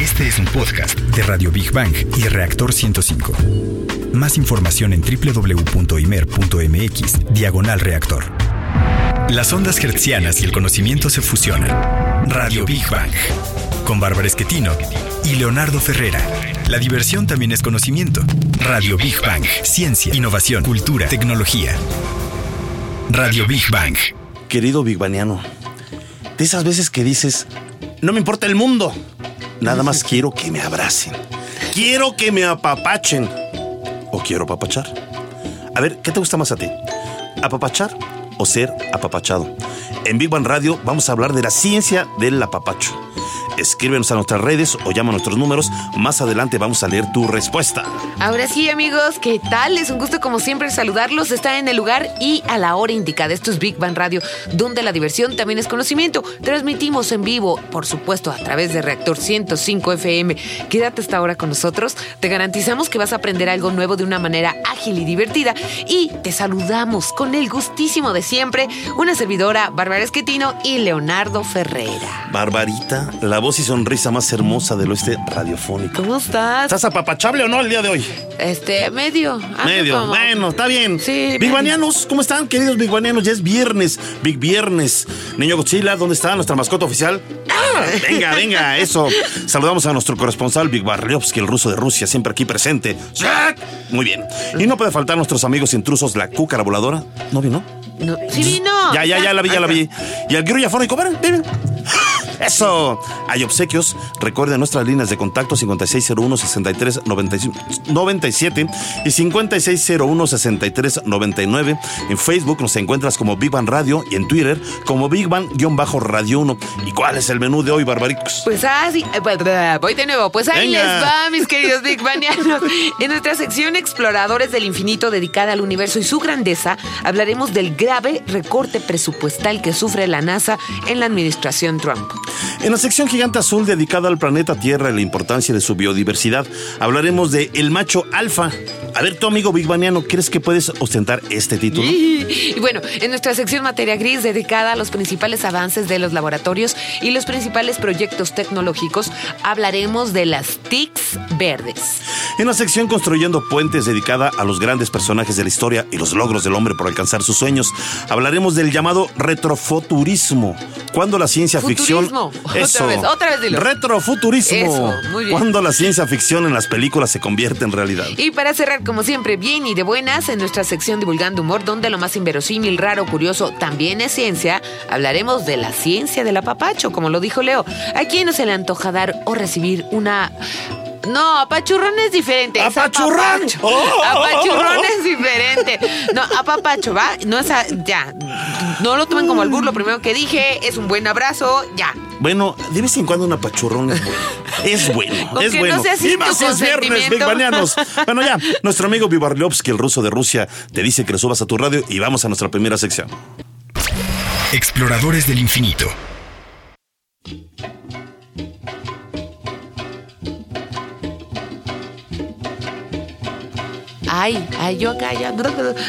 Este es un podcast de Radio Big Bang y Reactor 105. Más información en www.imer.mx, diagonal reactor. Las ondas hertzianas y el conocimiento se fusionan. Radio Big Bang. Con Bárbara Esquetino y Leonardo Ferrera. La diversión también es conocimiento. Radio Big Bang. Ciencia, innovación, cultura, tecnología. Radio Big Bang. Querido Big Bangiano, de esas veces que dices, no me importa el mundo, nada más quiero que me abracen. Quiero que me apapachen. ¿O quiero apapachar? A ver, ¿qué te gusta más a ti? ¿Apapachar o ser apapachado? En Big Bang Radio vamos a hablar de la ciencia del apapacho. Escríbenos a nuestras redes o llama a nuestros números. Más adelante vamos a leer tu respuesta. Ahora sí, amigos, ¿qué tal? Es un gusto como siempre saludarlos. Está en el lugar y a la hora indicada. Esto es Big Bang Radio, donde la diversión también es conocimiento. Transmitimos en vivo, por supuesto, a través de Reactor 105 FM. Quédate hasta ahora con nosotros. Te garantizamos que vas a aprender algo nuevo de una manera ágil y divertida. Y te saludamos con el gustísimo de siempre, una servidora, Bárbara Esquetino y Leonardo Ferreira. Barbarita, la voz y sonrisa más hermosa del oeste radiofónico. ¿Cómo estás? ¿Estás apapachable o no el día de hoy? Este, medio. Medio. como- Bueno, está bien. Sí, Big medio. Banianos, ¿cómo están, queridos Big Banianos? Ya es viernes. Big Viernes. Niño Godzilla, ¿dónde está nuestra mascota oficial? Ah, venga, venga, eso. Saludamos a nuestro corresponsal Big Barriovsky, el ruso de Rusia, siempre aquí presente. Muy bien. Y no puede faltar nuestros amigos intrusos, la cúcara voladora. ¿No vino? No, sí vino. Ya, ya, ya la vi, ya la vi. Y el grulla fónico, ven, ven. Eso. Hay obsequios. Recuerden nuestras líneas de contacto 5601-6397 y 5601-6399. En Facebook nos encuentras como Big Bang Radio y en Twitter como Big Bang-Radio 1. ¿Y cuál es el menú de hoy, Barbaricos? Pues así, voy de nuevo. Pues ahí Venga. les va, mis queridos Big Banianos. En nuestra sección Exploradores del Infinito dedicada al universo y su grandeza, hablaremos del grave recorte presupuestal que sufre la NASA en la administración Trump. En la sección Gigante Azul dedicada al planeta Tierra y la importancia de su biodiversidad, hablaremos de el macho alfa. A ver, tu amigo Big Baniano, ¿crees que puedes ostentar este título? Y bueno, en nuestra sección Materia Gris, dedicada a los principales avances de los laboratorios y los principales proyectos tecnológicos, hablaremos de las TICs verdes. En la sección Construyendo Puentes, dedicada a los grandes personajes de la historia y los logros del hombre por alcanzar sus sueños, hablaremos del llamado retrofuturismo. Cuando la ciencia ficción. Futurismo. Otra Eso. vez, otra vez dilo. Retrofuturismo. Eso, muy bien. Cuando la ciencia ficción en las películas se convierte en realidad. Y para cerrar, como siempre, bien y de buenas, en nuestra sección Divulgando Humor, donde lo más inverosímil, raro, curioso también es ciencia, hablaremos de la ciencia del apapacho, como lo dijo Leo. ¿A quién no se le antoja dar o recibir una... No, apachurrón es diferente. es ¡Apachurrón! apapacho. ¡Oh! Apachurrón es diferente. No, apapacho, ¿va? No es a- ya. No lo tomen como albur, lo primero que dije es un buen abrazo, ya. Bueno, de vez en cuando una pachurrón es bueno. Es bueno, Con es que bueno. no sea sin y más tu es viernes. Bueno, ya, nuestro amigo Vivarliovsky, el ruso de Rusia, te dice que le subas a tu radio y vamos a nuestra primera sección. Exploradores del infinito. Ay, ay, yo acá ya.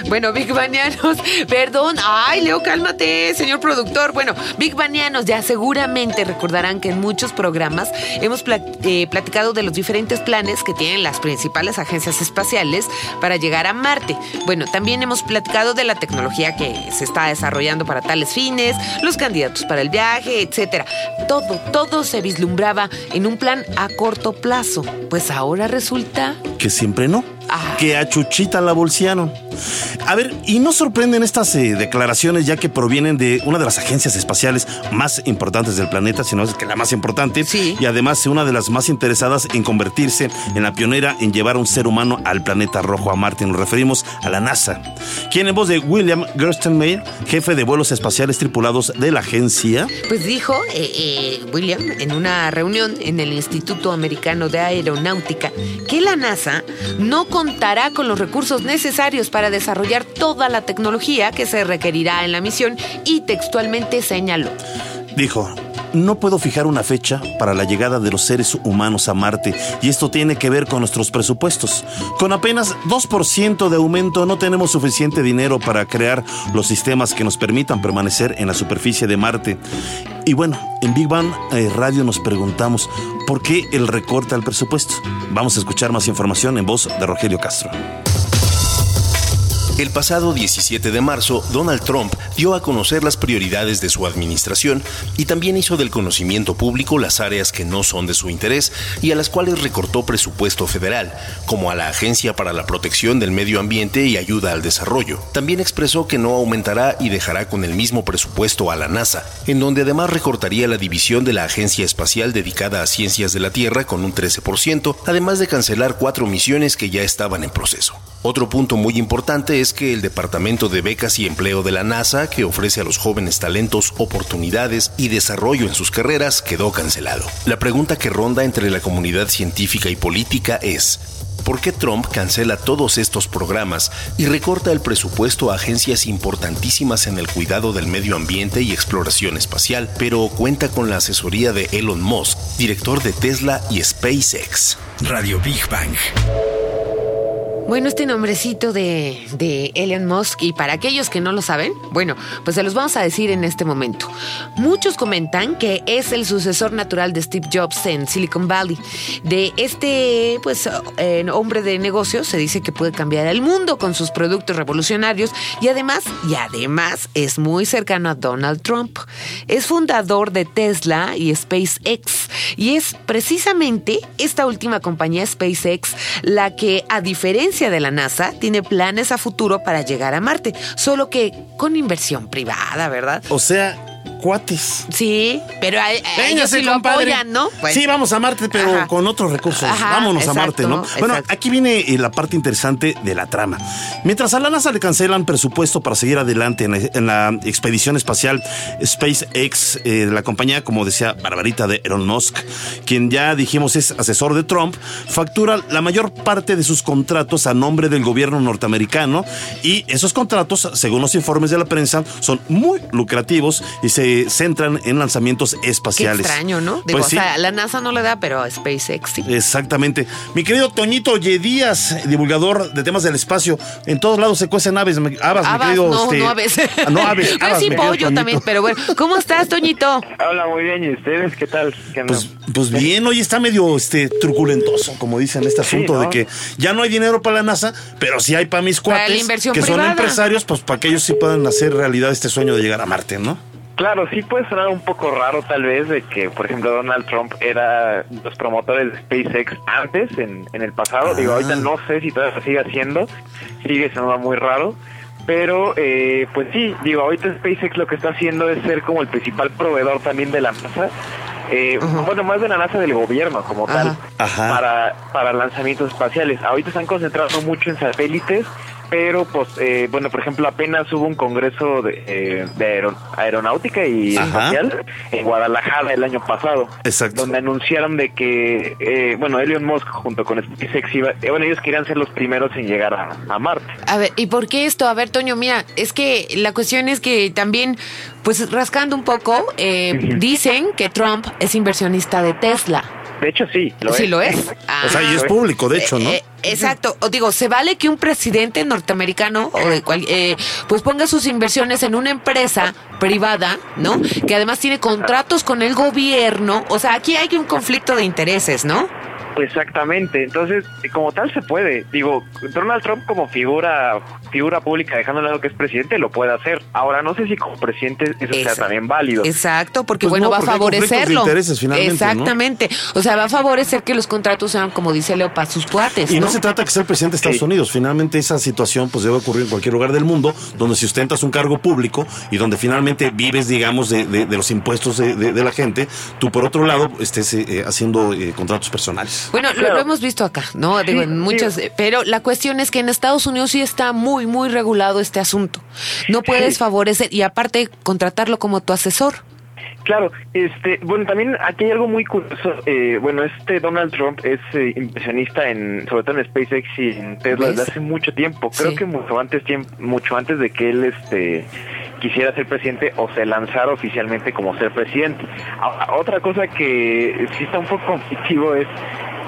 Bueno, Big Banianos, perdón. Ay, Leo, cálmate, señor productor. Bueno, Big Banianos, ya seguramente recordarán que en muchos programas hemos eh, platicado de los diferentes planes que tienen las principales agencias espaciales para llegar a Marte. Bueno, también hemos platicado de la tecnología que se está desarrollando para tales fines, los candidatos para el viaje, etcétera. Todo, todo se vislumbraba en un plan a corto plazo. Pues ahora resulta Que siempre no. Ah. Que a Chuchita la bolsearon. A ver, y no sorprenden estas eh, declaraciones ya que provienen de una de las agencias espaciales más importantes del planeta, sino es que la más importante. Sí. Y además una de las más interesadas en convertirse en la pionera en llevar a un ser humano al planeta rojo a Marte. Nos referimos a la NASA. Quien en voz de William Gerstenmaier, jefe de vuelos espaciales tripulados de la agencia, Pues dijo eh, eh, William en una reunión en el Instituto Americano de Aeronáutica que la NASA no contará con los recursos necesarios para desarrollar toda la tecnología que se requerirá en la misión y textualmente señaló. dijo, no puedo fijar una fecha para la llegada de los seres humanos a Marte y esto tiene que ver con nuestros presupuestos. Con apenas 2% de aumento no tenemos suficiente dinero para crear los sistemas que nos permitan permanecer en la superficie de Marte. Y bueno, en Big Bang eh, Radio nos preguntamos por qué el recorte al presupuesto. Vamos a escuchar más información en voz de Rogelio Castro. El pasado 17 de marzo, Donald Trump dio a conocer las prioridades de su administración y también hizo del conocimiento público las áreas que no son de su interés y a las cuales recortó presupuesto federal, como a la Agencia para la Protección del Medio Ambiente y Ayuda al Desarrollo. También expresó que no aumentará y dejará con el mismo presupuesto a la NASA, en donde además recortaría la división de la Agencia Espacial dedicada a ciencias de la Tierra con un 13%, además de cancelar cuatro misiones que ya estaban en proceso. Otro punto muy importante es que el Departamento de Becas y Empleo de la NASA, que ofrece a los jóvenes talentos oportunidades y desarrollo en sus carreras, quedó cancelado. La pregunta que ronda entre la comunidad científica y política es, ¿Por qué Trump cancela todos estos programas y recorta el presupuesto a agencias importantísimas en el cuidado del medio ambiente y exploración espacial, pero cuenta con la asesoría de Elon Musk, director de Tesla y SpaceX? Radio Big Bang. Bueno, este nombrecito de, de Elon Musk, y para aquellos que no lo saben, bueno, pues se los vamos a decir en este momento. Muchos comentan que es el sucesor natural de Steve Jobs en Silicon Valley. De este, pues, hombre de negocios, se dice que puede cambiar el mundo con sus productos revolucionarios y además, y además, es muy cercano a Donald Trump. Es fundador de Tesla y SpaceX, y es precisamente esta última compañía, SpaceX, la que, a diferencia de la NASA tiene planes a futuro para llegar a Marte, solo que con inversión privada, ¿verdad? O sea, cuates. Sí, pero a, a ellos sí lo apoyan, ¿no? Pues, sí, vamos a Marte, pero Ajá. con otros recursos. Ajá, Vámonos exacto, a Marte, ¿no? Bueno, exacto. aquí viene eh, la parte interesante de la trama. Mientras a la NASA le cancelan presupuesto para seguir adelante en la, en la expedición espacial SpaceX, eh, la compañía, como decía Barbarita de Elon Musk, quien ya dijimos es asesor de Trump, factura la mayor parte de sus contratos a nombre del gobierno norteamericano y esos contratos, según los informes de la prensa, son muy lucrativos y se centran en lanzamientos Qué espaciales. extraño, ¿no? Digo, Pues sí. o sea, la NASA no le da, pero a SpaceX sí. Exactamente. Mi querido Toñito Yedías, divulgador de temas del espacio. En todos lados se cuecen aves, me- habas, mi querido. no, este- no aves. Ah, no, aves. Yo sí pollo también, pero bueno. ¿Cómo estás, Toñito? Hola, muy bien. ¿Y ustedes qué tal? ¿Qué? Pues, pues bien, hoy está medio este truculentoso, como dicen este asunto ¿no? de que ya no hay dinero para la NASA, pero sí hay para mis Para la cuates inversión que son privada. empresarios, pues para que ellos sí puedan hacer realidad este sueño de llegar a Marte, ¿no? Claro, sí puede sonar un poco raro tal vez de que, por ejemplo, Donald Trump era los promotores de SpaceX antes, en, en el pasado. Digo, Ah. ahorita no sé si todavía sigue haciendo, sigue siendo muy raro. Pero, eh, pues sí, digo, ahorita SpaceX lo que está haciendo es ser como el principal proveedor también de la NASA. Eh, Bueno, más de la NASA del gobierno como Ajá. tal, Ajá. para, para lanzamientos espaciales. Ahorita están concentrando mucho en satélites, pero pues, eh, bueno, por ejemplo, apenas hubo un congreso de, eh, de aero- aeronáutica y Ajá. espacial en Guadalajara el año pasado, Exacto. donde anunciaron de que, eh, bueno, Elon Musk junto con SpaceX iba, eh, bueno, ellos querían ser los primeros en llegar a, a Marte. A ver, ¿y por qué esto? A ver, Toño, mira, es que la cuestión es que también, pues rascando un poco, eh, dicen que Trump es inversionista de Tesla. De hecho, sí, lo sí es. lo es. o sea, y es Ah. público, de hecho, ¿no? Eh, eh, exacto. O digo, se vale que un presidente norteamericano o de cual, eh, pues ponga sus inversiones en una empresa privada, ¿no? Que además tiene contratos con el gobierno. O sea, aquí hay un conflicto de intereses, ¿no? Exactamente, entonces como tal se puede, digo, Donald Trump como figura figura pública, dejando de lado que es presidente, lo puede hacer. Ahora no sé si como presidente eso sea también válido. Exacto, porque Pues bueno, no, va a porque conflictos de favorecerlo. intereses, finalmente, ¿no? Exactamente. O sea, va a favorecer que los contratos sean, como dice Leo, para sus cuates. Y no ¿no? se trata que sea el presidente de Estados Sí. Unidos. Finalmente esa situación pues debe ocurrir en cualquier lugar del mundo donde si ostentas un cargo público y donde finalmente vives, digamos, de, de- de los impuestos de, de- de la gente, tú por otro lado estés eh, haciendo eh, contratos personales. Bueno, lo- Claro. lo, hemos visto acá, ¿no? Digo, en muchas, pero la cuestión es que en Estados Unidos sí está muy, muy regulado este asunto. No puedes Sí. favorecer y aparte contratarlo como tu asesor. Claro, este, bueno, también aquí hay algo muy curioso. eh, bueno, este Donald Trump es eh, inversionista en, sobre todo en SpaceX y en Tesla ¿Ves? desde hace mucho tiempo. Creo Sí. que mucho antes, mucho antes de que él, este, quisiera ser presidente o se lanzara oficialmente como ser presidente. Ahora, otra cosa que sí está un poco conflictivo es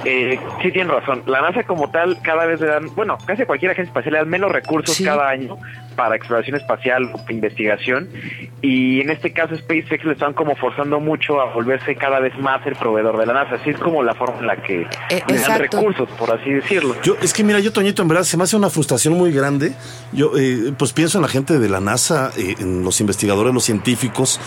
eh, sí tienen razón. La NASA como tal cada vez le dan, bueno, casi cualquier agencia espacial le dan menos recursos Sí. cada año para exploración espacial o investigación y en este caso SpaceX le están como forzando mucho a volverse cada vez más el proveedor de la NASA. Así es como la forma en la que Eh, le dan exacto. recursos, por así decirlo. Yo, es que mira, yo, Toñito, en verdad se me hace una frustración muy grande. Yo, eh, pues pienso en la gente de la NASA, eh, en los investigadores, los científicos,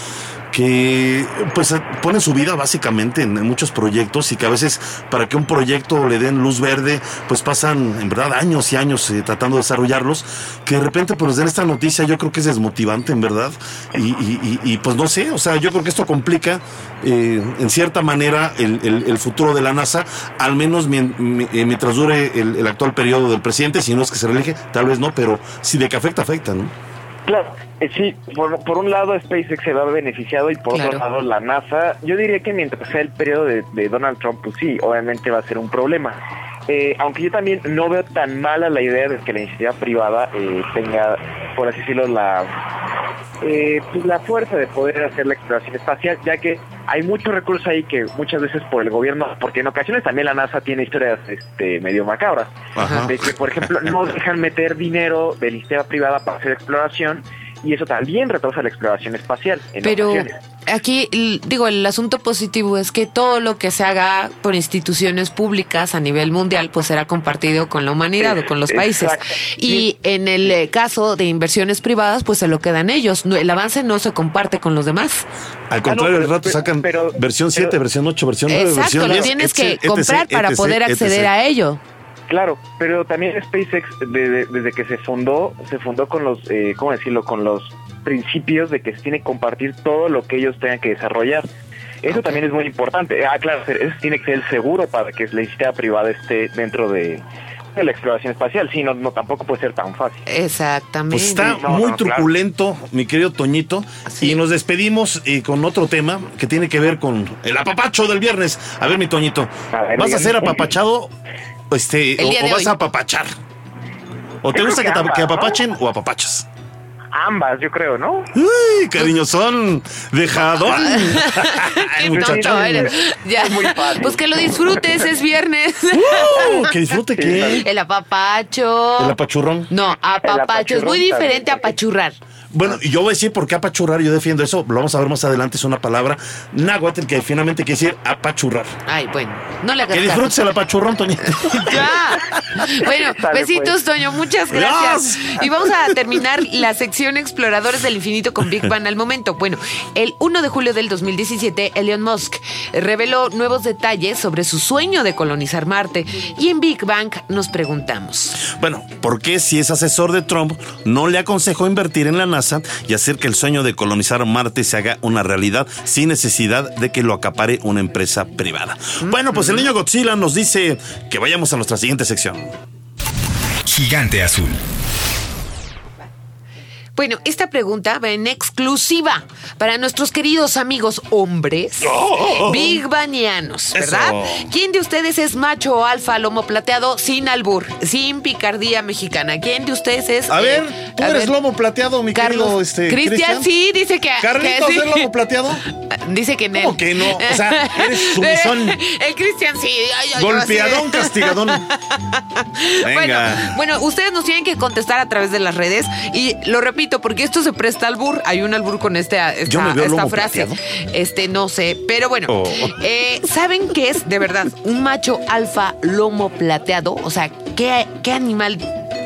que pues eh, ponen su vida básicamente en, muchos proyectos y que a veces para que un proyecto le den luz verde, pues pasan en verdad años y años eh, tratando de desarrollarlos, que de repente pues nos den esta noticia, yo creo que es desmotivante en verdad. Y, pues no sé, o sea, yo creo que esto complica eh, en cierta manera el, futuro de la NASA, al menos mien- mi- mientras dure el, el actual periodo del presidente, si no es que se reelige, tal vez no, pero si de que afecta, afecta, ¿no? Claro, eh, sí, por, por un lado SpaceX se va beneficiado y por Claro. otro lado la NASA, yo diría que mientras sea el periodo de, de Donald Trump, pues sí, obviamente va a ser un problema. Eh, aunque yo también no veo tan mala la idea de que la iniciativa privada eh, tenga, por así decirlo, la, eh, pues la fuerza de poder hacer la exploración espacial, ya que hay muchos recursos ahí que muchas veces por el gobierno, porque en ocasiones también la NASA tiene historias este, medio macabras, Ajá. de que, por ejemplo, no dejan meter dinero de la iniciativa privada para hacer exploración y eso también retrasa la exploración espacial. En Pero ocasiones. Aquí, digo, el asunto positivo es que todo lo que se haga por instituciones públicas a nivel mundial, pues será compartido con la humanidad o con los países. Exacto. Y en el eh, caso de inversiones privadas, pues se lo quedan ellos. No, El avance no se comparte con los demás. Al Ah, contrario, no, al pero- rato sacan pero- versión 7, pero- versión 8, versión 9, Exacto, versión lo 10, tienes que etc, comprar para etc, poder acceder etc. a ello. Claro, pero también SpaceX de- de- desde que se fundó, se fundó con los, eh, ¿cómo decirlo? Con los principios de que se tiene que compartir todo lo que ellos tengan que desarrollar. Eso también es muy importante. Ah, claro, eso tiene que ser el seguro para que la iniciativa privada esté dentro de, de la exploración espacial. Sí, no, no tampoco puede ser tan fácil. Exactamente. Pues está No, muy no, claro. truculento, mi querido Toñito. Sí. Y nos despedimos eh, con otro tema que tiene que ver con el apapacho del viernes. A ver, mi Toñito, A ver, ¿vas a ser apapachado este, o, vas hoy. a apapachar? ¿O te gusta que, que apapachen o apapachas? Ambas, yo creo, ¿no? Uy, cariñosón, dejadón. Qué tonto muchachón. eres. Ya. muy fácil. Pues que lo disfrutes, es viernes. Uh, que disfrute qué. El apapacho. El apachurrón. No, apapacho. Es muy diferente a también. apachurrar. Bueno, y yo voy a decir por qué apachurrar, yo defiendo eso, lo vamos a ver más adelante, es una palabra náhuatl que finalmente quiere decir apachurrar. Ay, bueno, no le hagas Que disfrutes el apachurrón, Toñito. Ya. Bueno, besitos, pues. Toño. Muchas gracias. Y vamos a terminar la sección Exploradores del Infinito con Big Bang al momento. Bueno, el 1 de julio del 2017, Elon Musk reveló nuevos detalles sobre su sueño de colonizar Marte. Y en Big Bang nos preguntamos. Bueno, ¿por qué si es asesor de Trump no le aconsejó invertir en la NASA y hacer que el sueño de colonizar Marte se haga una realidad sin necesidad de que lo acapare una empresa privada? Bueno, pues el niño Godzilla nos dice que vayamos a nuestra siguiente sección. Gigante azul. Bueno, esta pregunta va en exclusiva para nuestros queridos amigos hombres Big Banianos, ¿verdad? Eso. ¿Quién de ustedes es macho o alfa, lomo plateado, sin albur, sin picardía mexicana? ¿Quién de ustedes es... A eh, ver, tú a eres ver, lomo plateado, mi Carlos, querido este, Cristian, sí, dice que... Carlitos, que sí. ¿es lomo plateado? Dice que él. ¿Cómo que no? O sea, eres sumizón. El Cristian sí. ay, ay, Golpeadón, castigadón. Bueno, Venga. bueno, ustedes nos tienen que contestar a través de las redes y lo repito porque esto se presta al bur. Hay un albur con este, esta, esta frase. plateado. Este, no sé, pero bueno. Oh. eh, ¿Saben qué es de verdad un macho alfa lomo plateado? O sea, ¿qué, qué animal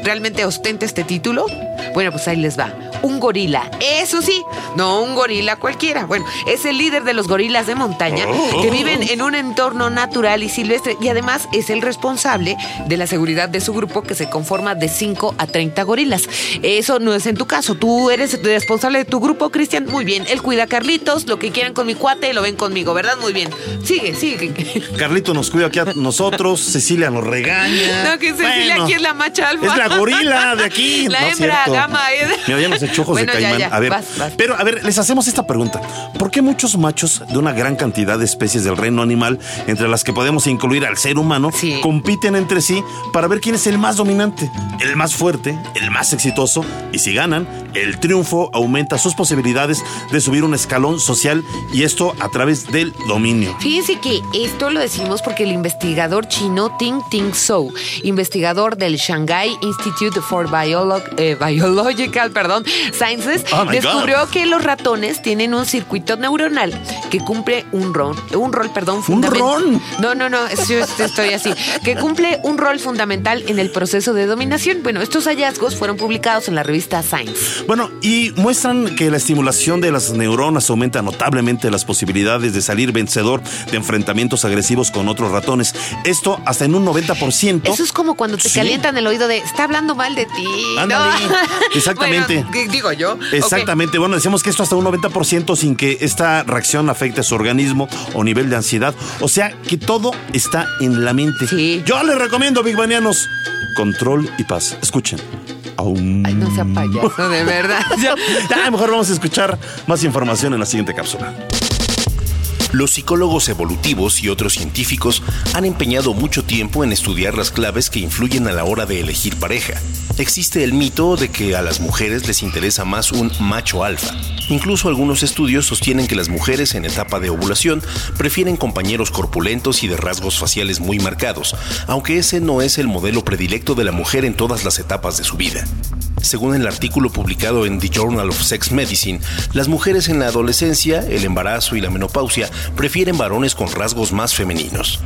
realmente ostenta este título? Bueno, pues ahí les va. Un gorila. Eso sí, no un gorila cualquiera. Bueno, es el líder de los gorilas de montaña que viven en un entorno natural y silvestre y además es el responsable de la seguridad de su grupo que se conforma de 5 a 30 gorilas. Eso no es en tu caso. Tú eres responsable de tu grupo, Cristian. Muy bien. Él cuida a Carlitos. Lo que quieran con mi cuate lo ven conmigo, ¿verdad? Muy bien. Sigue, sigue. Carlito nos cuida aquí a nosotros, Cecilia nos regaña. No, que Cecilia Bueno, aquí es la macha alfa. Es la gorila de aquí. La No, hembra cierto. gama. ¿eh? Mira, ya nos Bueno, de ya, ya, a ver, vas, vas. pero a ver, les hacemos esta pregunta. ¿Por qué muchos machos de una gran cantidad de especies del reino animal, entre las que podemos incluir al ser humano, Sí. compiten entre sí para ver quién es el más dominante, el más fuerte, el más exitoso? Y si ganan, el triunfo aumenta sus posibilidades de subir un escalón social y esto a través del dominio. Fíjense que esto lo decimos porque el investigador chino Ting Ting Zhou, investigador del Shanghai Institute for Biolo- eh, Biological perdón, Sciences, Oh, descubrió God. que los ratones tienen un circuito neuronal que cumple un rol, un rol, perdón, fundamen- ron? No, no, no, yo estoy así, que cumple un rol fundamental en el proceso de dominación. Bueno, estos hallazgos fueron publicados en la revista Science. Bueno, y muestran que la estimulación de las neuronas aumenta notablemente las posibilidades de salir vencedor de enfrentamientos agresivos con otros ratones. Esto hasta en un 90%. Eso es como cuando te Sí. calientan el oído de está hablando mal de ti. ¿no? Ándale. Exactamente. Bueno, di- digo yo. Exactamente. Bueno, decimos que esto hasta un 90% sin que esta reacción afecte a su organismo o nivel de ansiedad. O sea, que todo está en la mente. Sí. Yo les recomiendo, Big Banianos, control y paz. Escuchen. Aún. Ay, no sea payaso, de verdad. Ya, mejor vamos a escuchar más información en la siguiente cápsula. Los psicólogos evolutivos y otros científicos han empeñado mucho tiempo en estudiar las claves que influyen a la hora de elegir pareja. Existe el mito de que a las mujeres les interesa más un macho alfa. Incluso algunos estudios sostienen que las mujeres en etapa de ovulación prefieren compañeros corpulentos y de rasgos faciales muy marcados, aunque ese no es el modelo predilecto de la mujer en todas las etapas de su vida. Según el artículo publicado en The Journal of Sex Medicine, las mujeres en la adolescencia, el embarazo y la menopausia prefieren varones con rasgos más femeninos.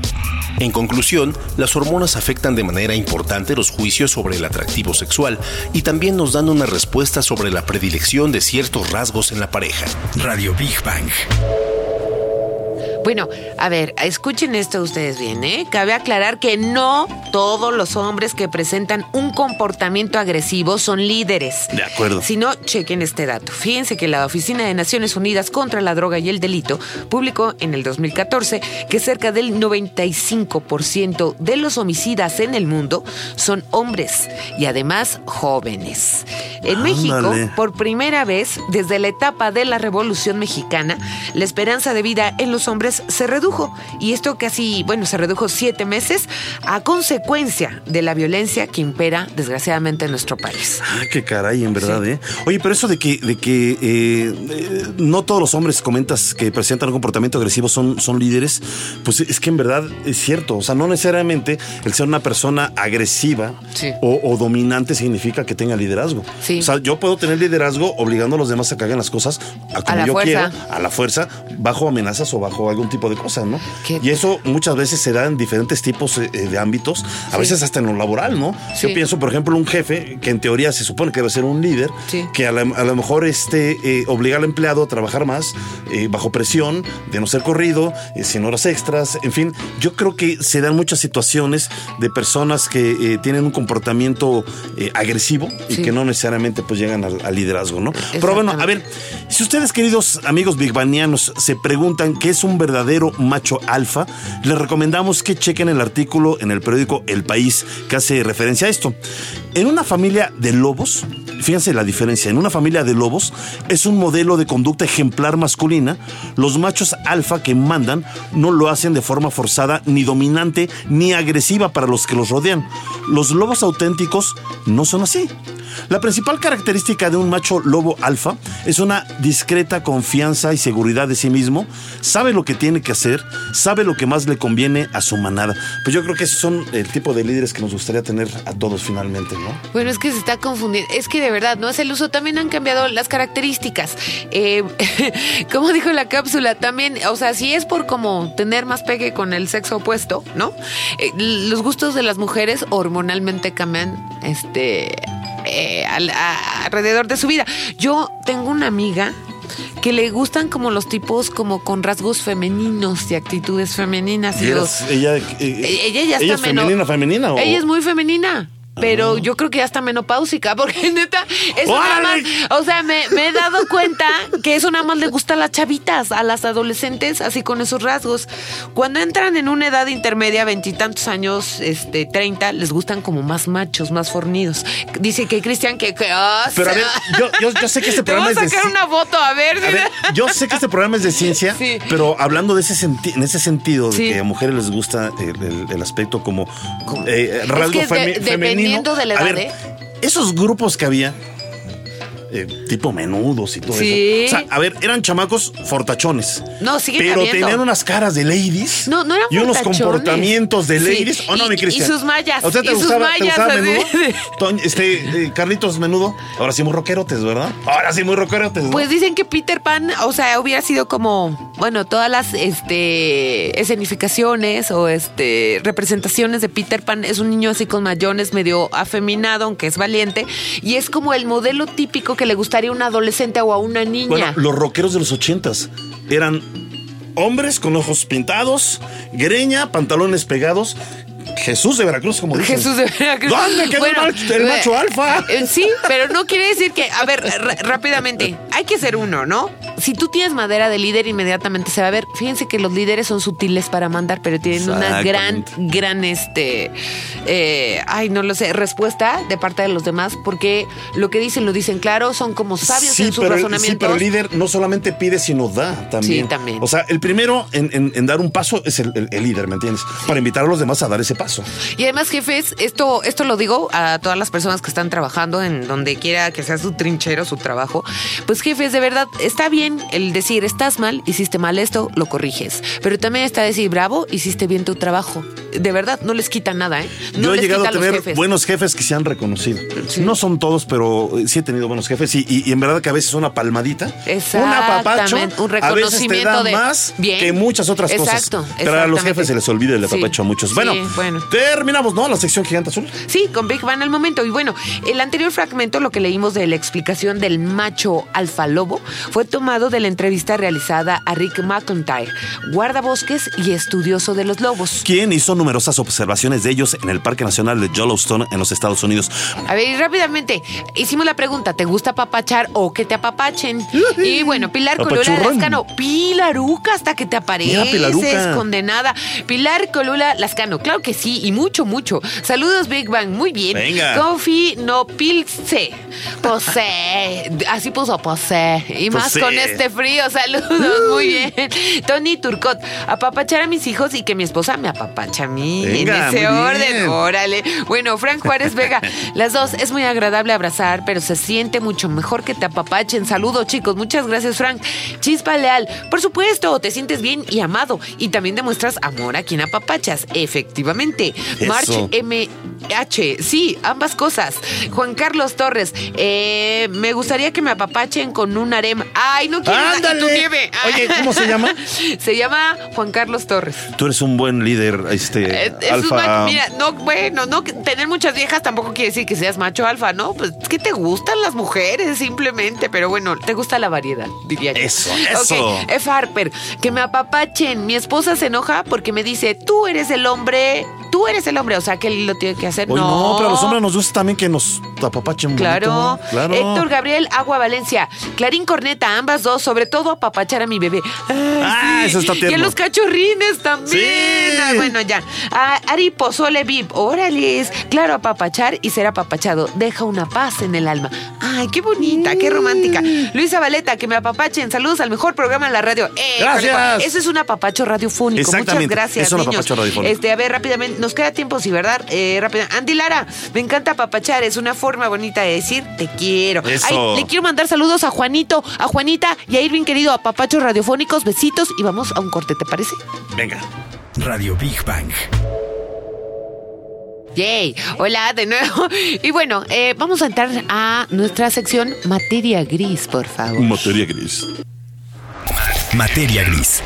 En conclusión, las hormonas afectan de manera importante los juicios sobre el atractivo sexual y también nos dan una respuesta sobre la predilección de ciertos rasgos en la pareja. Radio Big Bang. Bueno, a ver, escuchen esto ustedes bien, ¿eh? Cabe aclarar que no todos los hombres que presentan un comportamiento agresivo son líderes. De acuerdo. Si no, chequen este dato. Fíjense que la Oficina de Naciones Unidas contra la Droga y el Delito publicó en el 2014 que cerca del 95% de los homicidas en el mundo son hombres y además jóvenes. En México, por primera vez desde la etapa de la Revolución Mexicana, la esperanza de vida en los hombres se redujo. Y esto casi, bueno, se redujo siete meses a consecuencia de la violencia que impera desgraciadamente en nuestro país. Ah, qué caray, en verdad, ¿eh? Oye, pero eso de que, de que eh, eh, no todos los hombres comentas que presentan un comportamiento agresivo son, son líderes, pues es que en verdad es cierto. O sea, no necesariamente el ser una persona agresiva Sí. o, o dominante significa que tenga liderazgo. Sí. O sea, yo puedo tener liderazgo obligando a los demás a que hagan las cosas a como la yo fuerza. quiero, a la fuerza, bajo amenazas o bajo algún tipo de cosas, ¿no? Qué- Y eso muchas veces se da en diferentes tipos eh, de ámbitos, a Sí. veces hasta en lo laboral, ¿no? Sí. Yo pienso, por ejemplo, un jefe que en teoría se supone que debe ser un líder, Sí. que a, la- a lo mejor este, eh, obliga al empleado a trabajar más, eh, bajo presión, de no ser corrido, eh, sin horas extras, en fin, yo creo que se dan muchas situaciones de personas que eh, tienen un comportamiento eh, agresivo y que no necesariamente pues llegan al, al liderazgo, ¿no? Pero bueno, a ver, si ustedes, queridos amigos bigbanianos, se preguntan qué es un verdadero macho alfa, les recomendamos que chequen el artículo en el periódico El País que hace referencia a esto. En una familia de lobos, fíjense la diferencia, en una familia de lobos es un modelo de conducta ejemplar masculina, los machos alfa que mandan no lo hacen de forma forzada, ni dominante, ni agresiva para los que los rodean. Los lobos auténticos no son así. La principal característica de un macho lobo alfa es una discreta confianza y seguridad de sí mismo, sabe lo que tiene que hacer, sabe lo que más le conviene a su manada. Pues yo creo que esos son el tipo de líderes que nos gustaría tener a todos finalmente, ¿no? Bueno, es que se está confundiendo. Es que de verdad, no es el uso. También han cambiado las características. Eh, como dijo la cápsula, también, o sea, si es por como tener más pegue con el sexo opuesto, ¿no? Eh, los gustos de las mujeres hormonalmente cambian, este, eh, al- a- alrededor de su vida. Yo tengo una amiga que le gustan como los tipos como con rasgos femeninos y actitudes femeninas. Y Y los- eras- ella, eh, ella ya ella está es femenina, femenina o Ella es muy femenina. Pero yo creo que ya está menopáusica, porque neta, eso nada más, o sea, me, me he dado cuenta que eso nada más le gusta a las chavitas, a las adolescentes, así con esos rasgos. Cuando entran en una edad intermedia, veintitantos años, este, treinta, les gustan como más machos, más fornidos. Dice que Cristian que, que ah, Pero a ver, yo, yo, yo sé que este programa es de sacar una foto, a ver. A ver, yo sé que este programa es de ciencia, Sí. pero hablando de ese en ese sentido, de Sí. que a mujeres les gusta el, el- el aspecto como eh, rasgo que de- femi- femenino. Dependiendo de la A edad, ver, ¿eh? esos grupos que había, eh, tipo menudos y todo Sí. eso. O sea, a ver, eran chamacos fortachones. No, siguen Pero habiendo. tenían unas caras de ladies. No, no eran Y unos comportamientos de Sí. ladies. ¿O no, Y- mi Cristian? y sus mallas, ¿A usted te y sus gustaba, te mallas gustaba así menudo? este, eh, Carlitos menudo. Ahora sí muy rockerotes, ¿verdad? Ahora sí muy rockerotes. ¿no? Pues dicen que Peter Pan, o sea, hubiera sido como, bueno, todas las este escenificaciones o este representaciones de Peter Pan es un niño así con mayones, medio afeminado, aunque es valiente, y es como el modelo típico que le gustaría a un adolescente o a una niña. Bueno, los rockeros de los ochentas eran hombres con ojos pintados, greña, pantalones pegados. Jesús de Veracruz, como dicen. Jesús de Veracruz. ¿Dónde quedó el macho- el macho alfa? eh, Sí, pero no quiere decir que, a ver, rápidamente, hay que ser uno, ¿no? Si tú tienes madera de líder, inmediatamente se va a ver. Fíjense que los líderes son sutiles para mandar, pero tienen una gran, gran, este, eh, ay, no lo sé, respuesta de parte de los demás, porque lo que dicen lo dicen claro, son como sabios Sí en pero, el- sí, pero el líder no solamente pide, sino da también. Sí, también. O sea, el primero en, en- en dar un paso es el, el- el líder, ¿me entiendes? Para invitar a los demás a dar ese paso. Y además, jefes, esto, esto lo digo a todas las personas que están trabajando en donde quiera que sea su trinchero, su trabajo. Pues, jefes, de verdad, está bien el decir, estás mal, hiciste mal esto, lo corriges. Pero también está decir, bravo, hiciste bien tu trabajo. De verdad, no les quita nada, ¿eh? No Yo he llegado a tener jefes. buenos jefes que se han reconocido. Sí. No son todos, pero sí he tenido buenos jefes y, y- y en verdad que a veces una palmadita, un apapacho, Exactamente, un a veces te reconocimiento da de- más Bien. que muchas otras Exacto, cosas. Pero a los jefes se les olvida el Sí. apapacho a muchos. Sí, Bueno, bueno. terminamos, ¿no? La sección gigante azul. Sí, con Big Bang al momento. Y bueno, el anterior fragmento, lo que leímos de la explicación del macho alfa lobo, fue tomado de la entrevista realizada a Rick McIntyre, guardabosques y estudioso de los lobos. Quien hizo numerosas observaciones de ellos en el Parque Nacional de Yellowstone en los Estados Unidos. A ver, y rápidamente, hicimos la pregunta, ¿te gusta papachar o que te apapachen? Y bueno, Pilar Colula. Lascano, Pilaruca hasta que te apareces, Mira, condenada. Pilar Colula Lascano, claro que sí, y mucho, mucho. Saludos, Big Bang, muy bien. Venga. Confi no pilce. Posee. Así puso posee. Y más Posee. con este frío. Saludos, muy bien. Tony Turcot. Apapachar a mis hijos y que mi esposa me apapacha a mí. Venga, en ese orden. bien. Órale. Bueno, Frank Juárez Vega. Las dos. Es muy agradable abrazar, pero se siente mucho mejor que te apapachen. Saludos, chicos. Muchas gracias, Frank. Chispa Leal. Por supuesto, te sientes bien y amado. Y también demuestras amor a quien apapachas. Efectivamente. Eso. March MH. Sí, ambas cosas. Juan Carlos Torres. eh, me gustaría que me apapachen con un harem. Ay, no quiero tu nieve. Oye, ¿cómo se llama? Se llama Juan Carlos Torres. Tú eres un buen líder, este, Eh, es un alfa. macho- mira, no, bueno, no tener muchas viejas tampoco quiere decir que seas macho alfa, ¿no? Pues es que te gustan las mujeres simplemente, pero bueno, te gusta la variedad, diría yo. Eso, eso. Ok, F. Harper, que me apapachen. Mi esposa se enoja porque me dice, tú eres el hombre, tú eres el hombre, o sea que él lo tiene que hacer. No, no, pero a los hombres nos gusta también que nos apapachen Claro. Claro. Héctor Gabriel Agua Valencia. Clarín Corneta, ambas dos, sobre todo apapachar a mi bebé. Ay, Ah, eso está Y a tierno. los cachorrines también. Sí. Ah, bueno, ya. A Ari Pozole Vip, órales. Claro, apapachar y ser apapachado. Deja una paz en el alma. Ay, qué bonita, qué romántica. Luisa Valeta, que me apapachen. Saludos al mejor programa en la radio. Eh, Gracias. Eso es un apapacho radiofónico. Muchas gracias, es un niños. apapacho radiofónico. Este, a ver, rápidamente, nos queda tiempo, sí, ¿verdad? Eh, rápida. Andy Lara, me encanta apapachar, es una forma bonita de decir te quiero. Eso. Ay, le quiero mandar saludos a Juanito, a Juanita y a Irving, querido, a papachos radiofónicos, besitos y vamos a un corte, ¿te parece? Venga. Radio Big Bang. Yay, hola de nuevo. Y bueno, eh, vamos a entrar a nuestra sección materia gris, por favor. Materia gris. Materia gris.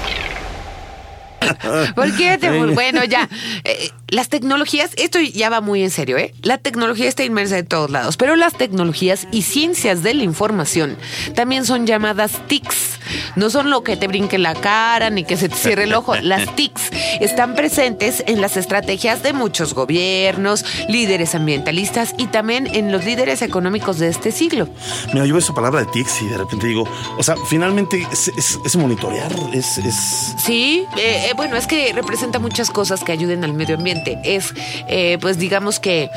¿Por qué te- Bueno, ya. Eh, las tecnologías, esto ya va muy en serio, ¿eh? La tecnología está inmersa de todos lados, pero las tecnologías y ciencias de la información también son llamadas TICs. No son lo que te brinque la cara ni que se te cierre el ojo. Las TICs están presentes en las estrategias de muchos gobiernos, líderes ambientalistas y también en los líderes económicos de este siglo. Mira, yo veo esa palabra de TICs y de repente digo, o sea, finalmente es, es- es monitorear, es, es Sí, eh, eh, bueno, es que representa muchas cosas que ayuden al medio ambiente. Es, eh, pues digamos que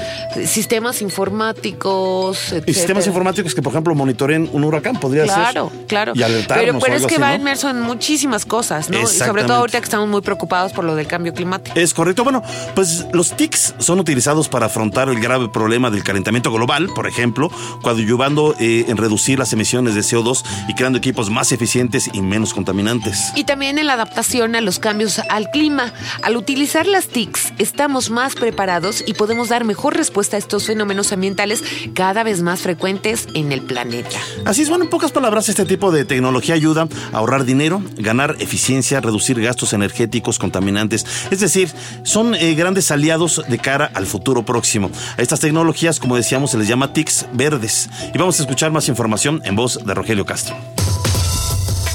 sistemas informáticos, Y sistemas informáticos que, por ejemplo, monitoreen un huracán, podría Claro, ser. claro. Y alertarnos pero pero o es que así, va ¿no? inmerso en muchísimas cosas, ¿no? Y sobre todo ahorita que estamos muy preocupados por lo del cambio climático. Es correcto. Bueno, pues los TICs son utilizados para afrontar el grave problema del calentamiento global, por ejemplo, coadyuvando eh, en reducir las emisiones de CO2 y creando equipos más eficientes y menos contaminantes. Y también en la adaptación a los cambios al clima. Al utilizar las TICs, estamos más preparados y podemos dar mejor respuesta a estos fenómenos ambientales cada vez más frecuentes en el planeta. Así es, bueno, en pocas palabras, este tipo de tecnología ayuda a ahorrar dinero, ganar eficiencia, reducir gastos energéticos contaminantes. Es decir, son eh, grandes aliados de cara al futuro próximo. A estas tecnologías, como decíamos, se les llama TICs verdes. Y vamos a escuchar más información en voz de Rogelio Castro.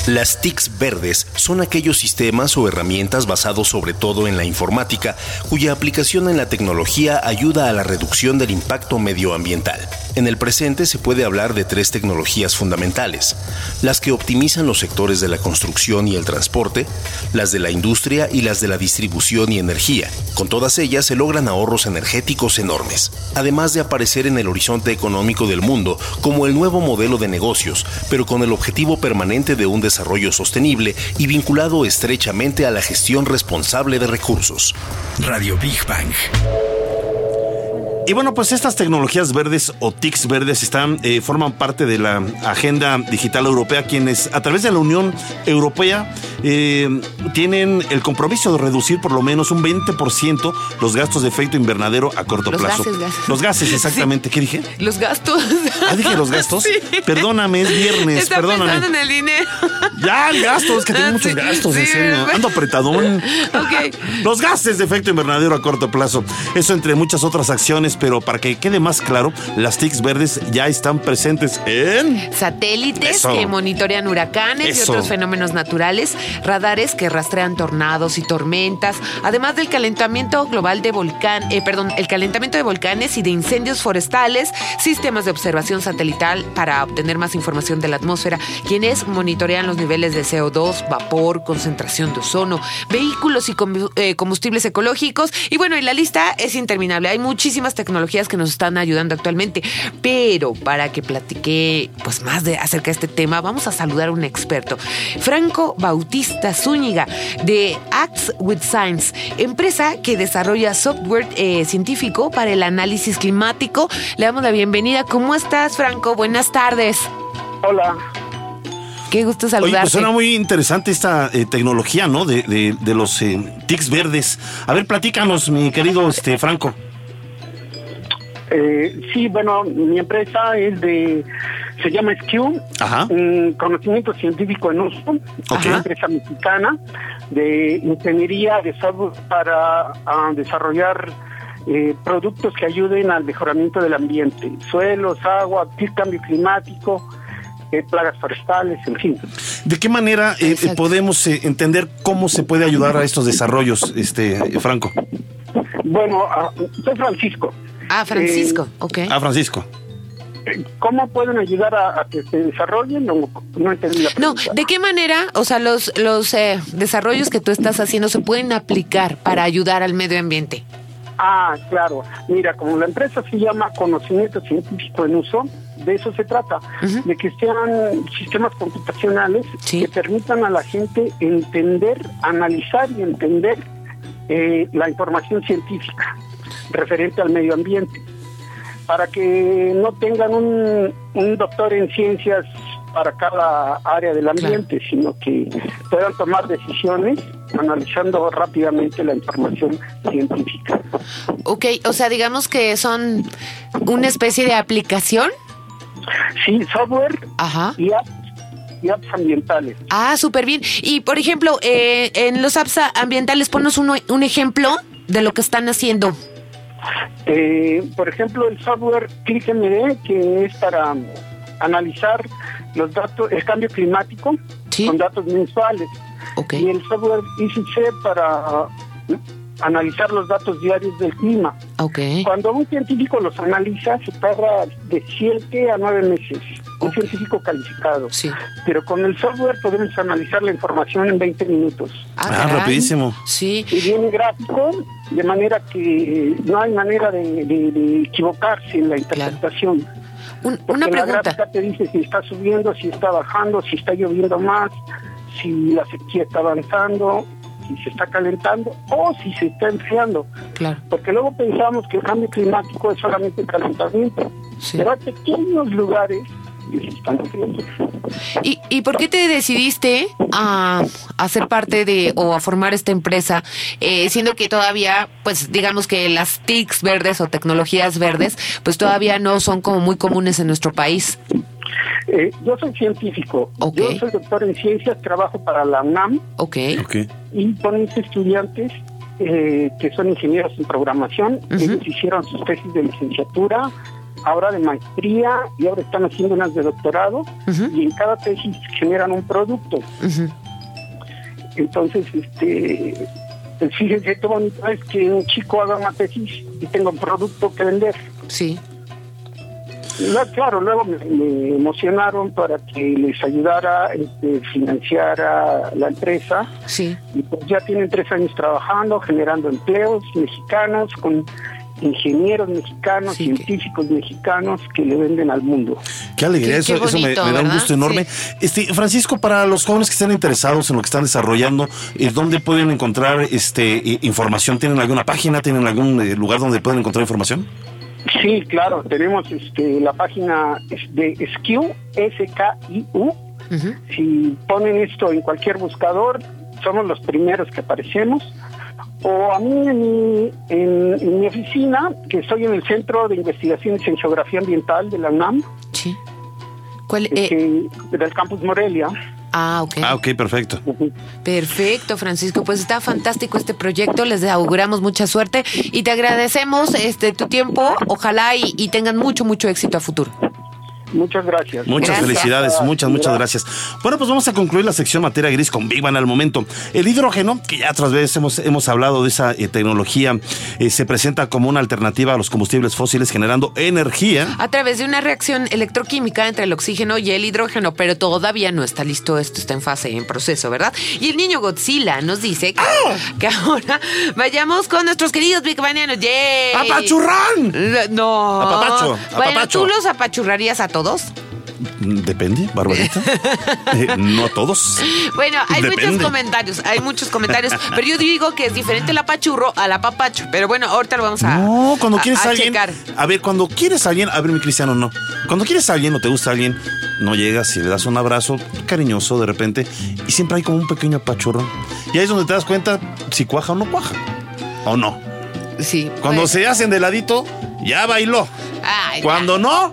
Las TICs verdes son aquellos sistemas o herramientas basados sobre todo en la informática, cuya aplicación en la tecnología ayuda a la reducción del impacto medioambiental. En el presente se puede hablar de tres tecnologías fundamentales, las que optimizan los sectores de la construcción y el transporte, las de la industria y las de la distribución y energía. Con todas ellas se logran ahorros energéticos enormes, además de aparecer en el horizonte económico del mundo como el nuevo modelo de negocios, pero con el objetivo permanente de un desarrollo sostenible y vinculado estrechamente a la gestión responsable de recursos. Radio Big Bang. Y bueno, pues estas tecnologías verdes o TICs verdes están, eh, forman parte de la agenda digital europea, quienes a través de la Unión Europea eh, tienen el compromiso de reducir por lo menos un 20% los gastos de efecto invernadero a corto Los plazo. gases, gases. Los gases, exactamente. ¿Qué dije? Los gastos. Ah, dije los gastos. Sí. Perdóname, es viernes, Está perdóname. pensando en el dinero. Ya, el gasto, es que tengo Ah, muchos sí, gastos, en serio. Ando apretadón. Ok. Los gases de efecto invernadero a corto plazo. Eso entre muchas otras acciones, pero para que quede más claro, las TICs verdes ya están presentes en... Satélites Eso. que monitorean huracanes y otros fenómenos naturales, radares que rastrean tornados y tormentas, además del calentamiento global de volcán, eh, perdón, el calentamiento de volcanes y de incendios forestales, sistemas de observación satelital para obtener más información de la atmósfera, quienes monitorean los niveles de CO2, vapor, concentración de ozono, vehículos y eh, combustibles ecológicos y bueno, y la lista es interminable. Hay muchísimas tecnologías que nos están ayudando actualmente, pero para que platique pues más de acerca de este tema, vamos a saludar a un experto, Franco Bautista Zúñiga de Acts with Science, empresa que desarrolla software eh, científico para el análisis climático. Le damos la bienvenida. ¿Cómo estás, Franco? Buenas tardes. Hola. Qué gusto Oye, saludarte. pues suena muy interesante esta eh, tecnología, ¿no? De, de- de los eh, TICs verdes. A ver, platícanos, mi querido este, Franco. Eh, sí, bueno, mi empresa es de, se llama SQ, Ajá. un conocimiento científico en uso, Ok. una empresa mexicana de ingeniería de software para ah, desarrollar eh, productos que ayuden al mejoramiento del ambiente, suelos, agua, cambio climático, eh, plagas forestales, en fin. ¿De qué manera eh, Exacto. podemos eh, entender cómo se puede ayudar a estos desarrollos, este, eh, Franco? Bueno, ah, soy Francisco. Ah, Francisco, Eh, ok. Ah, Francisco. ¿Cómo pueden ayudar a, a que se desarrollen? No, no entendí la No, pregunta. ¿de qué manera, o sea, los, los eh, desarrollos que tú estás haciendo se pueden aplicar para ayudar al medio ambiente? Ah, claro. Mira, como la empresa se llama conocimiento científico en uso, de eso se trata, de que sean sistemas computacionales Sí. que permitan a la gente entender, analizar y entender eh, la información científica referente al medio ambiente, para que no tengan un, un doctor en ciencias para cada área del ambiente, sino que puedan tomar decisiones analizando rápidamente la información científica. Ok, o sea, digamos que son una especie de aplicación. Sí, software Ajá. y apps, y apps ambientales. Ah, súper bien. Y, por ejemplo, eh, en los apps ambientales, ponnos uno- un ejemplo de lo que están haciendo? Eh, por ejemplo, el software ClickMD, que es para analizar los datos, el cambio climático Sí. con datos mensuales. Y el software ICC para ¿no? analizar los datos diarios del clima. Cuando un científico los analiza, se tarda de 7 a 9 meses. Un científico calificado. Sí. Pero con el software podemos analizar la información en 20 minutos. Ah, caray. rapidísimo. Sí. Y viene gráfico, de manera que no hay manera de, de- de equivocarse en la interpretación. Un- Porque una la pregunta. gráfica te dice si está subiendo, si está bajando, si está lloviendo más, si la sequía está avanzando, si se está calentando o si se está enfriando. Claro. Porque luego pensamos que el cambio climático es solamente calentamiento. Sí. Pero hay pequeños lugares ¿Y, ¿Y por qué te decidiste a, a ser parte de o a formar esta empresa, eh, siendo que todavía, pues digamos que las TICs verdes o tecnologías verdes, pues todavía no son como muy comunes en nuestro país? Eh, yo soy científico, Ok. yo soy doctor en ciencias, trabajo para la UNAM Ok. Ok. y con mis estudiantes eh, que son ingenieros en programación, ellos hicieron sus tesis de licenciatura, ahora de maestría y ahora están haciendo unas de doctorado y en cada tesis generan un producto. Entonces, este, pues fíjense qué bonito es que un chico haga una tesis y tenga un producto que vender. Sí. Claro, luego me, me emocionaron para que les ayudara este, financiar a la empresa Sí. y pues ya tienen tres años trabajando, generando empleos mexicanos con ingenieros mexicanos, Sí, que- científicos mexicanos que le venden al mundo. Qué alegría, Qué- eso, qué eso me, da un gusto enorme. Este, Francisco, para los jóvenes que están interesados en lo que están desarrollando, eh, ¿dónde pueden encontrar este información? ¿Tienen alguna página? ¿Tienen algún eh, lugar donde pueden encontrar información? Sí, claro, tenemos este, la página de SKIU, S-K-I-U. Si ponen esto en cualquier buscador, somos los primeros que aparecemos. O a mí en mi, en, en mi oficina, que estoy en el Centro de Investigaciones en Geografía Ambiental de la UNAM, Sí. ¿Cuál? eh, que- del campus Morelia. ah, ok. Ah, ok, perfecto. Perfecto, Francisco. Pues está fantástico este proyecto. Les auguramos mucha suerte y te agradecemos este tu tiempo. Ojalá y, y tengan mucho, mucho éxito a futuro. Muchas gracias. Muchas Gracias. felicidades, muchas, muchas gracias. Bueno, pues vamos a concluir la sección materia gris con Big Bang al momento. El hidrógeno, que ya otras veces hemos, hemos hablado de esa eh, tecnología, eh, se presenta como una alternativa a los combustibles fósiles generando energía. A través de una reacción electroquímica entre el oxígeno y el hidrógeno, pero todavía no está listo. Esto está en fase, en proceso, ¿verdad? Y el niño Godzilla nos dice que, que ahora vayamos con nuestros queridos Big Banianos. ¡Yay! ¡Apachurrán! No. Apapacho, Bueno, apapacho. ¿tú los apachurrarías a todos? Mm, Depende, Barbarita. Eh, no a todos. Bueno, hay Depende. muchos comentarios, hay muchos comentarios, pero yo digo que es diferente el apachurro al apapacho. Pero bueno, ahorita lo vamos a. No, cuando a- quieres a a alguien. checar. A ver, cuando quieres a alguien, a ver, mi cristiano, no. Cuando quieres a alguien o te gusta alguien, no llegas y le das un abrazo cariñoso de repente y siempre hay como un pequeño apachurrón. Y ahí es donde te das cuenta si cuaja o no cuaja. O no. Sí. Cuando pues, se hacen de ladito, ya bailó. ay, Cuando no,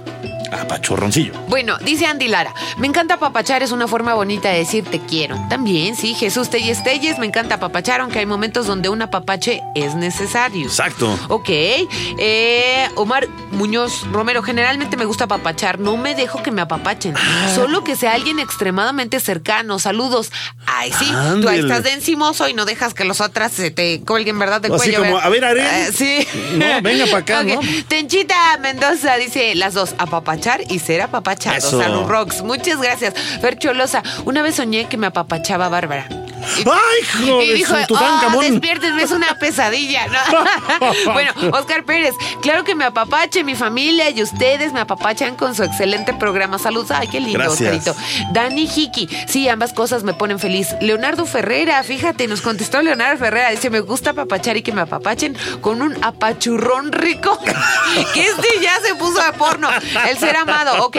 apachurroncillo. Bueno, dice Andy Lara, me encanta apapachar, es una forma bonita de decir te quiero. También, sí, Jesús Telles Telles, me encanta apapachar, aunque hay momentos donde un apapache es necesario. Exacto. Ok, eh, Omar Muñoz Romero, generalmente me gusta apapachar, no me dejo que me apapachen, Ah. solo que sea alguien extremadamente cercano, saludos. Ay, sí, tú ahí estás de encimoso y no dejas que los otras se te colguen, ¿verdad? Así cuello. como, a ver, Aren. Eh, sí. No, venga pa' acá. Tenchita Mendoza dice las dos, apapachar y ser apapachados. Eso. Salud Rocks, muchas gracias. Fer Cholosa, una vez soñé que me apapachaba Bárbara. ¡Ay, hijo y dijo, oh, despiértenme, es una pesadilla. ¿no? bueno, Oscar Pérez, claro que me apapache mi familia y ustedes me apapachan con su excelente programa. Saludos. Ay, qué lindo. Oscarito. Dani Hiki, sí, ambas cosas me ponen feliz. Leonardo Ferrera, fíjate, nos contestó Leonardo Ferrera. Dice, me gusta apapachar y que me apapachen con un apachurrón rico. que este ya se puso a porno. El ser amado. Ok,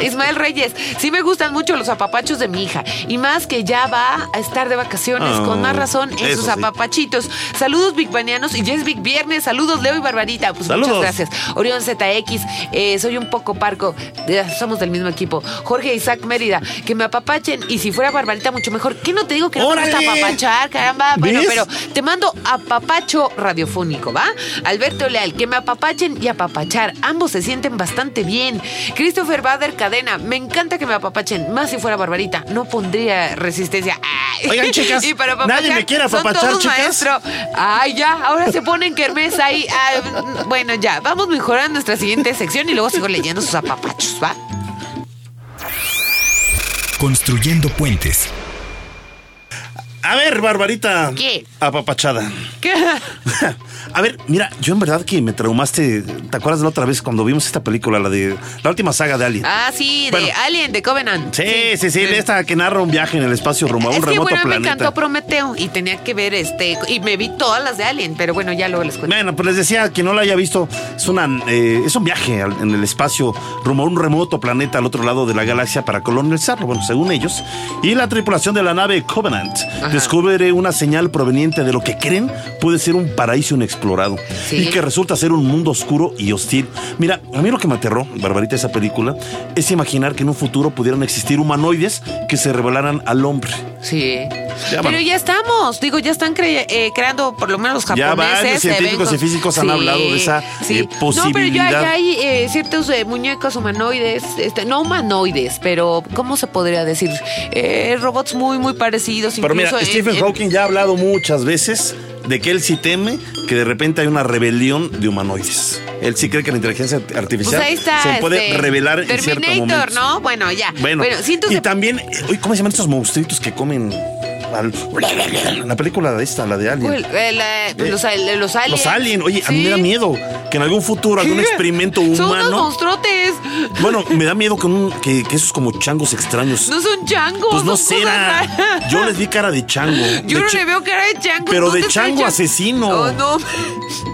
Ismael Reyes, sí me gustan mucho los apapachos de mi hija. Y más que ya va a estar de vacaciones vacaciones, Ah, con más razón, en sus sí. apapachitos. Saludos, Big Banianos, y ya es Big Viernes. Saludos, Leo y Barbarita. Pues Saludos. muchas gracias. Orión ZX, eh, soy un poco parco, somos del mismo equipo. Jorge Isaac Mérida, que me apapachen, y si fuera Barbarita, mucho mejor. ¿Qué no te digo que no gusta ¡Órale! apapachar, caramba? Bueno, ¿Ves? pero te mando apapacho radiofónico, ¿va? Alberto Leal, que me apapachen y apapachar. Ambos se sienten bastante bien. Christopher Bader Cadena, me encanta que me apapachen. Más si fuera Barbarita, no pondría resistencia. Ay. Oigan, chicas, y para ¿nadie me quiere son apapachar, todos chicas? maestro. Ay, ya, ahora se ponen kermés ahí. Ah, bueno, ya, vamos mejorando nuestra siguiente sección y luego sigo leyendo sus apapachos, ¿va? Construyendo puentes. A ver, Barbarita. ¿Qué? Apapachada. ¿Qué? A ver, mira, yo en verdad que me traumaste. ¿Te acuerdas de la otra vez cuando vimos esta película, la de la última saga de Alien? Ah, sí, de. Alien, de Covenant. Sí, sí, sí, de esta que narra un viaje en el espacio rumbo a un Es que remoto bueno, me planeta. encantó Prometeo y tenía que ver este y me vi todas las de Alien, pero bueno, ya luego les cuento. Bueno, pues les decía que no lo haya visto. Es una eh, es un viaje en el espacio rumbo a un remoto planeta al otro lado de la galaxia para colonizarlo, bueno, según ellos. Y la tripulación de la nave Covenant descubre una señal proveniente de lo que creen puede ser un paraíso inexplorado Sí. y que resulta ser un mundo oscuro y hostil. Mira, a mí lo que me aterró, Barbarita, esa película, es imaginar que en un futuro pudieran existir humanoides que se revelaran al hombre. Sí. Ya, Pero bueno. ya estamos. Digo, ya están cre- eh, creando, por lo menos los Ya japoneses. varios científicos eventos. y físicos han hablado de esa, eh, No, pero posibilidad. ya, ya hay eh, ciertos muñecos humanoides, este, no humanoides, pero ¿cómo se podría decir? Robots muy, muy parecidos. Pero mira, en- Stephen en- Hawking ya ha hablado muchas veces de que él sí teme que de repente hay una rebelión de humanoides. Él sí cree que la inteligencia Pues artificial ahí está. se puede este, revelar en cierto Terminator, momento. ¿no? Bueno, ya. Bueno, cientos y de también, ¿cómo se llaman estos monstruitos que comen? Al- la película de esta, la de Alien. Uy, eh, la- pues, los, al- los aliens. Los aliens, oye, a mí me da miedo que en algún futuro, algún experimento Son unos humano. monstruotes. Bueno, me da miedo un- que, que esos como changos extraños. No son changos. pues no raras. yo les vi cara de chango. Yo De no le veo cara de chango. Pero de ¿Dónde está el chango chan- asesino. Oh, no.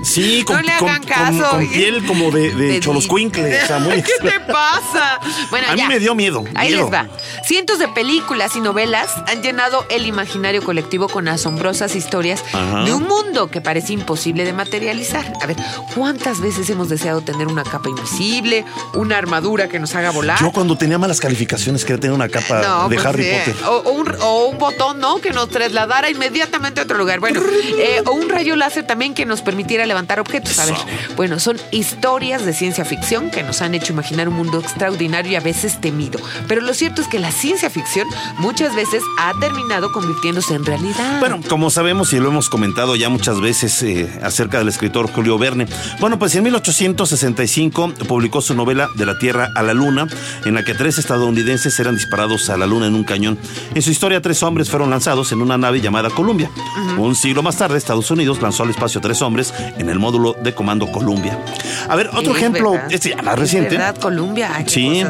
Sí, con, No le hagan con- caso. con piel como de, de choloscuincle. O sea, muy ¿Qué te pasa? Bueno, A mí me dio miedo, Ahí miedo. les va. Cientos de películas y novelas han llenado el imaginario colectivo con asombrosas historias Ajá. de un mundo que parece imposible de materializar. A ver, ¿cuántas veces hemos deseado tener una capa invisible, una armadura que nos haga volar? Yo cuando tenía malas calificaciones quería tener una capa No, de pues, Harry Potter. O, o un, o un botón, ¿no? Que nos trasladara inmediatamente a otro lugar. Bueno, eh, o un rayo láser también que nos permitiera levantar objetos. A ver, bueno, son historias de ciencia ficción que nos han hecho imaginar un mundo extraordinario y a veces temido. Pero lo cierto es que la ciencia ficción muchas veces ha terminado convirtiéndose en realidad. Bueno, como sabemos y lo hemos comentado ya muchas veces eh, acerca del escritor Julio Verne, bueno, pues en 1865 publicó su novela De la Tierra a la Luna, en la que tres estadounidenses eran disparados a la Luna en un cañón. En su historia, tres hombres fueron lanzados en una nave llamada Columbia. Un siglo más tarde, Estados Unidos lanzó al espacio tres hombres en el módulo de comando Columbia. A ver, otro Es ejemplo, verdad. este ya más Es reciente. verdad. Ay, qué Sí.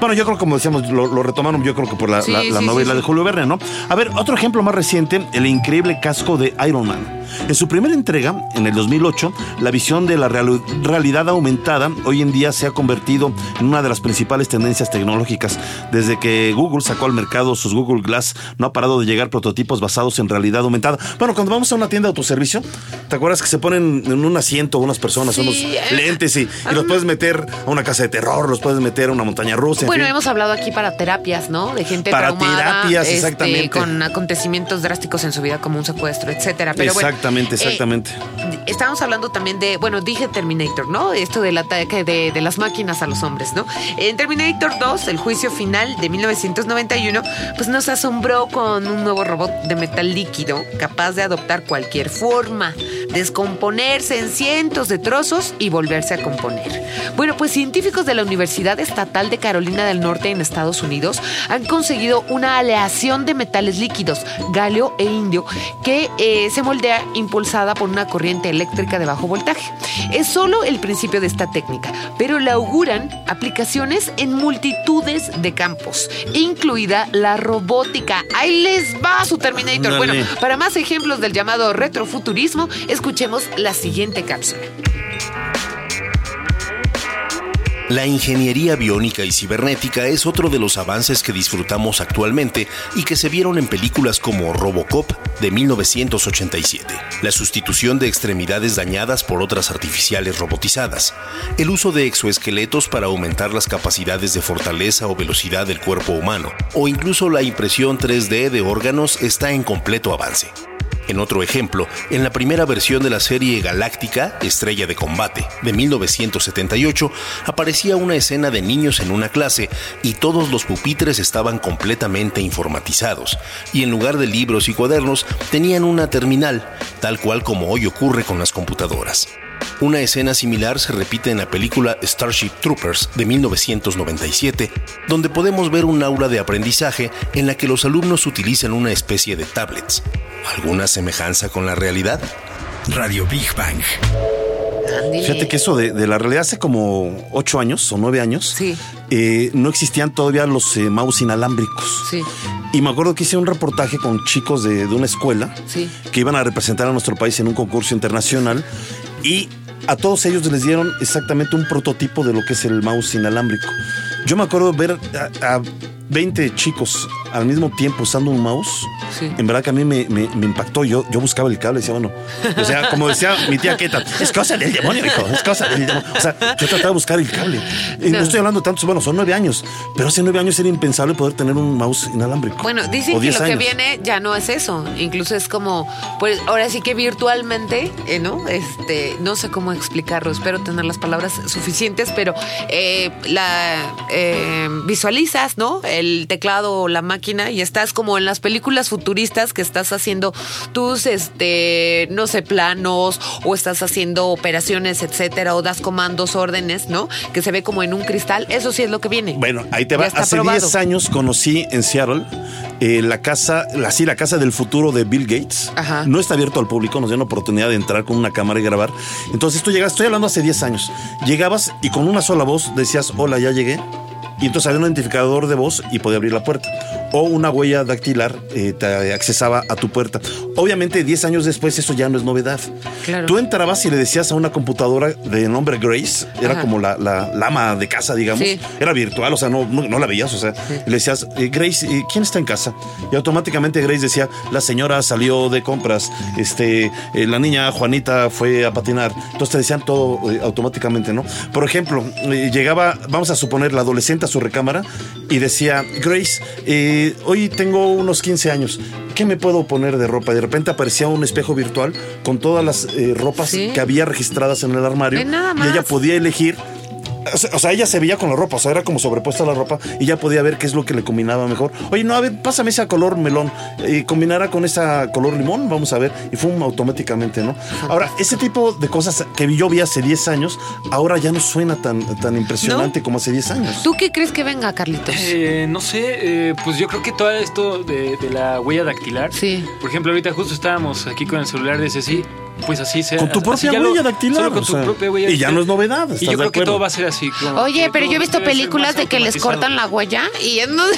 Bueno, yo creo que como decíamos, lo, lo retomaron yo creo que por la, Sí, la- la sí, novela sí, de. Julio Verne, ¿no? A ver, otro ejemplo más reciente, el increíble casco de Iron Man. En su primera entrega, en el 2008, la visión de la real- realidad aumentada hoy en día se ha convertido en una de las principales tendencias tecnológicas. Desde que Google sacó al mercado sus Google Glass, no ha parado de llegar prototipos basados en realidad aumentada. Bueno, cuando vamos a una tienda de autoservicio, ¿te acuerdas que se ponen en un asiento unas personas, Sí, unos eh, lentes y, y los puedes meter a una casa de terror, los puedes meter a una montaña rusa? en Bueno, fin? hemos hablado aquí para terapias, ¿no? De gente Para traumada, terapias, este, exactamente. con acontecimientos drásticos en su vida como un secuestro, etcétera. Pero bueno, Exactamente, eh, exactamente. estábamos hablando también de, bueno, dije Terminator, ¿no? Esto del ataque de, de las máquinas a los hombres, ¿no? En Terminator 2, el juicio final de 1991, pues nos asombró con un nuevo robot de metal líquido capaz de adoptar cualquier forma, descomponerse en cientos de trozos y volverse a componer. Bueno, pues científicos de la Universidad Estatal de Carolina del Norte en Estados Unidos han conseguido una aleación de metales líquidos, galio e indio, que eh, se moldea impulsada por una corriente eléctrica de bajo voltaje. Es solo el principio de esta técnica, pero le auguran aplicaciones en multitudes de campos, incluida la robótica. Ahí les va su Terminator. Bueno, para más ejemplos del llamado retrofuturismo, escuchemos la siguiente cápsula. La ingeniería biónica y cibernética es otro de los avances que disfrutamos actualmente y que se vieron en películas como Robocop de 1987. La sustitución de extremidades dañadas por otras artificiales robotizadas. El uso de exoesqueletos para aumentar las capacidades de fortaleza o velocidad del cuerpo humano. O incluso la impresión 3D de órganos está en completo avance. En otro ejemplo, en la primera versión de la serie Galáctica, Estrella de Combate, de 1978, aparecía una escena de niños en una clase y todos los pupitres estaban completamente informatizados, y en lugar de libros y cuadernos tenían una terminal, tal cual como hoy ocurre con las computadoras. Una escena similar se repite en la película Starship Troopers de 1997, donde podemos ver un aula de aprendizaje en la que los alumnos utilizan una especie de tablets. ¿Alguna semejanza con la realidad? Radio Big Bang. Fíjate que eso de, de la realidad hace como ocho años o nueve años, Sí. eh, no existían todavía los eh, mouse inalámbricos. Sí, Y me acuerdo que hice un reportaje con chicos de, de una escuela sí. que iban a representar a nuestro país en un concurso internacional y a todos ellos les dieron exactamente un prototipo de lo que es el mouse inalámbrico. Yo me acuerdo ver a, a 20 chicos al mismo tiempo usando un mouse. Sí. En verdad que a mí me, me- me impactó. Yo, yo buscaba el cable y decía, bueno, o sea, como decía mi tía Keta, es cosa del demonio, hijo, es cosa del demonio. O sea, yo trataba de buscar el cable. Y no, estoy hablando tantos, bueno, son nueve años, pero hace nueve años era impensable poder tener un mouse inalámbrico. Bueno, dicen que lo que años. viene ya no es eso. Incluso es como, pues ahora sí que virtualmente, eh, ¿no? Este, no sé cómo explicarlo. Espero tener las palabras suficientes, pero eh, la eh, visualizas, ¿no? El teclado o la máquina y estás como en las películas futuristas que estás haciendo tus, este, no sé, planos o estás haciendo operaciones, etcétera, o das comandos, órdenes, ¿no? Que se ve como en un cristal. Eso sí es lo que viene. Bueno, ahí te va. Hace probado. 10 años conocí en Seattle eh, la casa, la, sí, la casa del futuro de Bill Gates. Ajá. No está abierto al público, nos dio la oportunidad de entrar con una cámara y grabar. Entonces tú estoy hablando hace 10 años, llegabas y con una sola voz decías, hola, ya llegué. Y entonces había un identificador de voz y podía abrir la puerta. O una huella dactilar eh, te accesaba a tu puerta. Obviamente, 10 años después, eso ya no es novedad. Claro. Tú entrabas y le decías a una computadora de nombre Grace, era Ajá. como la, la, la ama de casa, digamos. Sí. Era virtual, o sea, no, no, no la veías, o sea, le decías, eh, Grace, eh, ¿quién está en casa? Y automáticamente Grace decía, la señora salió de compras, este, eh, la niña Juanita fue a patinar. Entonces te decían todo eh, automáticamente, ¿no? Por ejemplo, eh, llegaba, vamos a suponer, la adolescente su recámara y decía, Grace, eh, hoy tengo unos 15 años. ¿Qué me puedo poner de ropa? Y de repente aparecía un espejo virtual con todas las eh, ropas Sí. que había registradas en el armario y ella podía elegir o sea, ella se veía con la ropa, o sea, era como sobrepuesta la ropa y ya podía ver qué es lo que le combinaba mejor. Oye, no, a ver, pásame esa color melón, y combinará con esa color limón, vamos a ver, y fue automáticamente, ¿no? Ahora, ese tipo de cosas que yo vi hace 10 años, ahora ya no suena tan, tan impresionante como hace 10 años. ¿Tú qué crees que venga, Carlitos? Eh, no sé, eh, pues yo creo que todo esto de, de la huella dactilar. Sí. Por ejemplo, ahorita justo estábamos aquí con el celular de Ceci. Pues así se Con tu propia lo- huella dactilar, Solo con tu sea, propia huella y ya no es novedad, ¿estás Y yo de creo que todo va a ser así. como Oye, pero yo he visto películas de que les cortan la huella y es no- de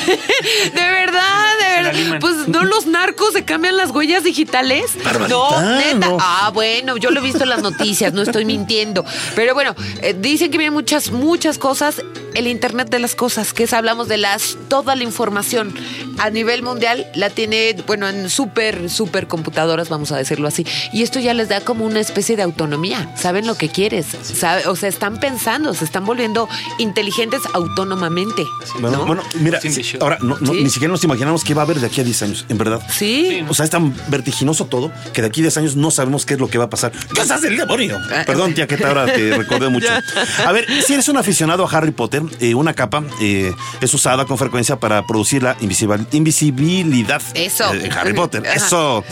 verdad, de verdad. Pues no los narcos se cambian las huellas digitales. No, neta. no. Ah, bueno, yo lo he visto en las noticias, no estoy mintiendo. Pero bueno, eh, dicen que vienen muchas, muchas cosas. El Internet de las cosas, que es hablamos de las, toda la información a nivel mundial la tiene, bueno, en súper, súper computadoras, vamos a decirlo así. Y esto ya les da como una especie de autonomía. Saben lo que quieres. sabe- o sea, están pensando, se están volviendo inteligentes autónomamente. Bueno, ¿no? bueno, mira, ahora no, no, Sí. ni siquiera nos imaginamos qué va a haber de aquí a 10 años, en verdad. Sí. O sea, es tan vertiginoso todo que de aquí a 10 años no sabemos qué es lo que va a pasar. ¡Cosas del demonio! Ah, Perdón, tía, que ahora te recordé mucho. A ver, si eres un aficionado a Harry Potter, eh, una capa eh, es usada con frecuencia para producir la invisibil- invisibilidad Eso. eh, de Harry Potter. Ajá. Eso.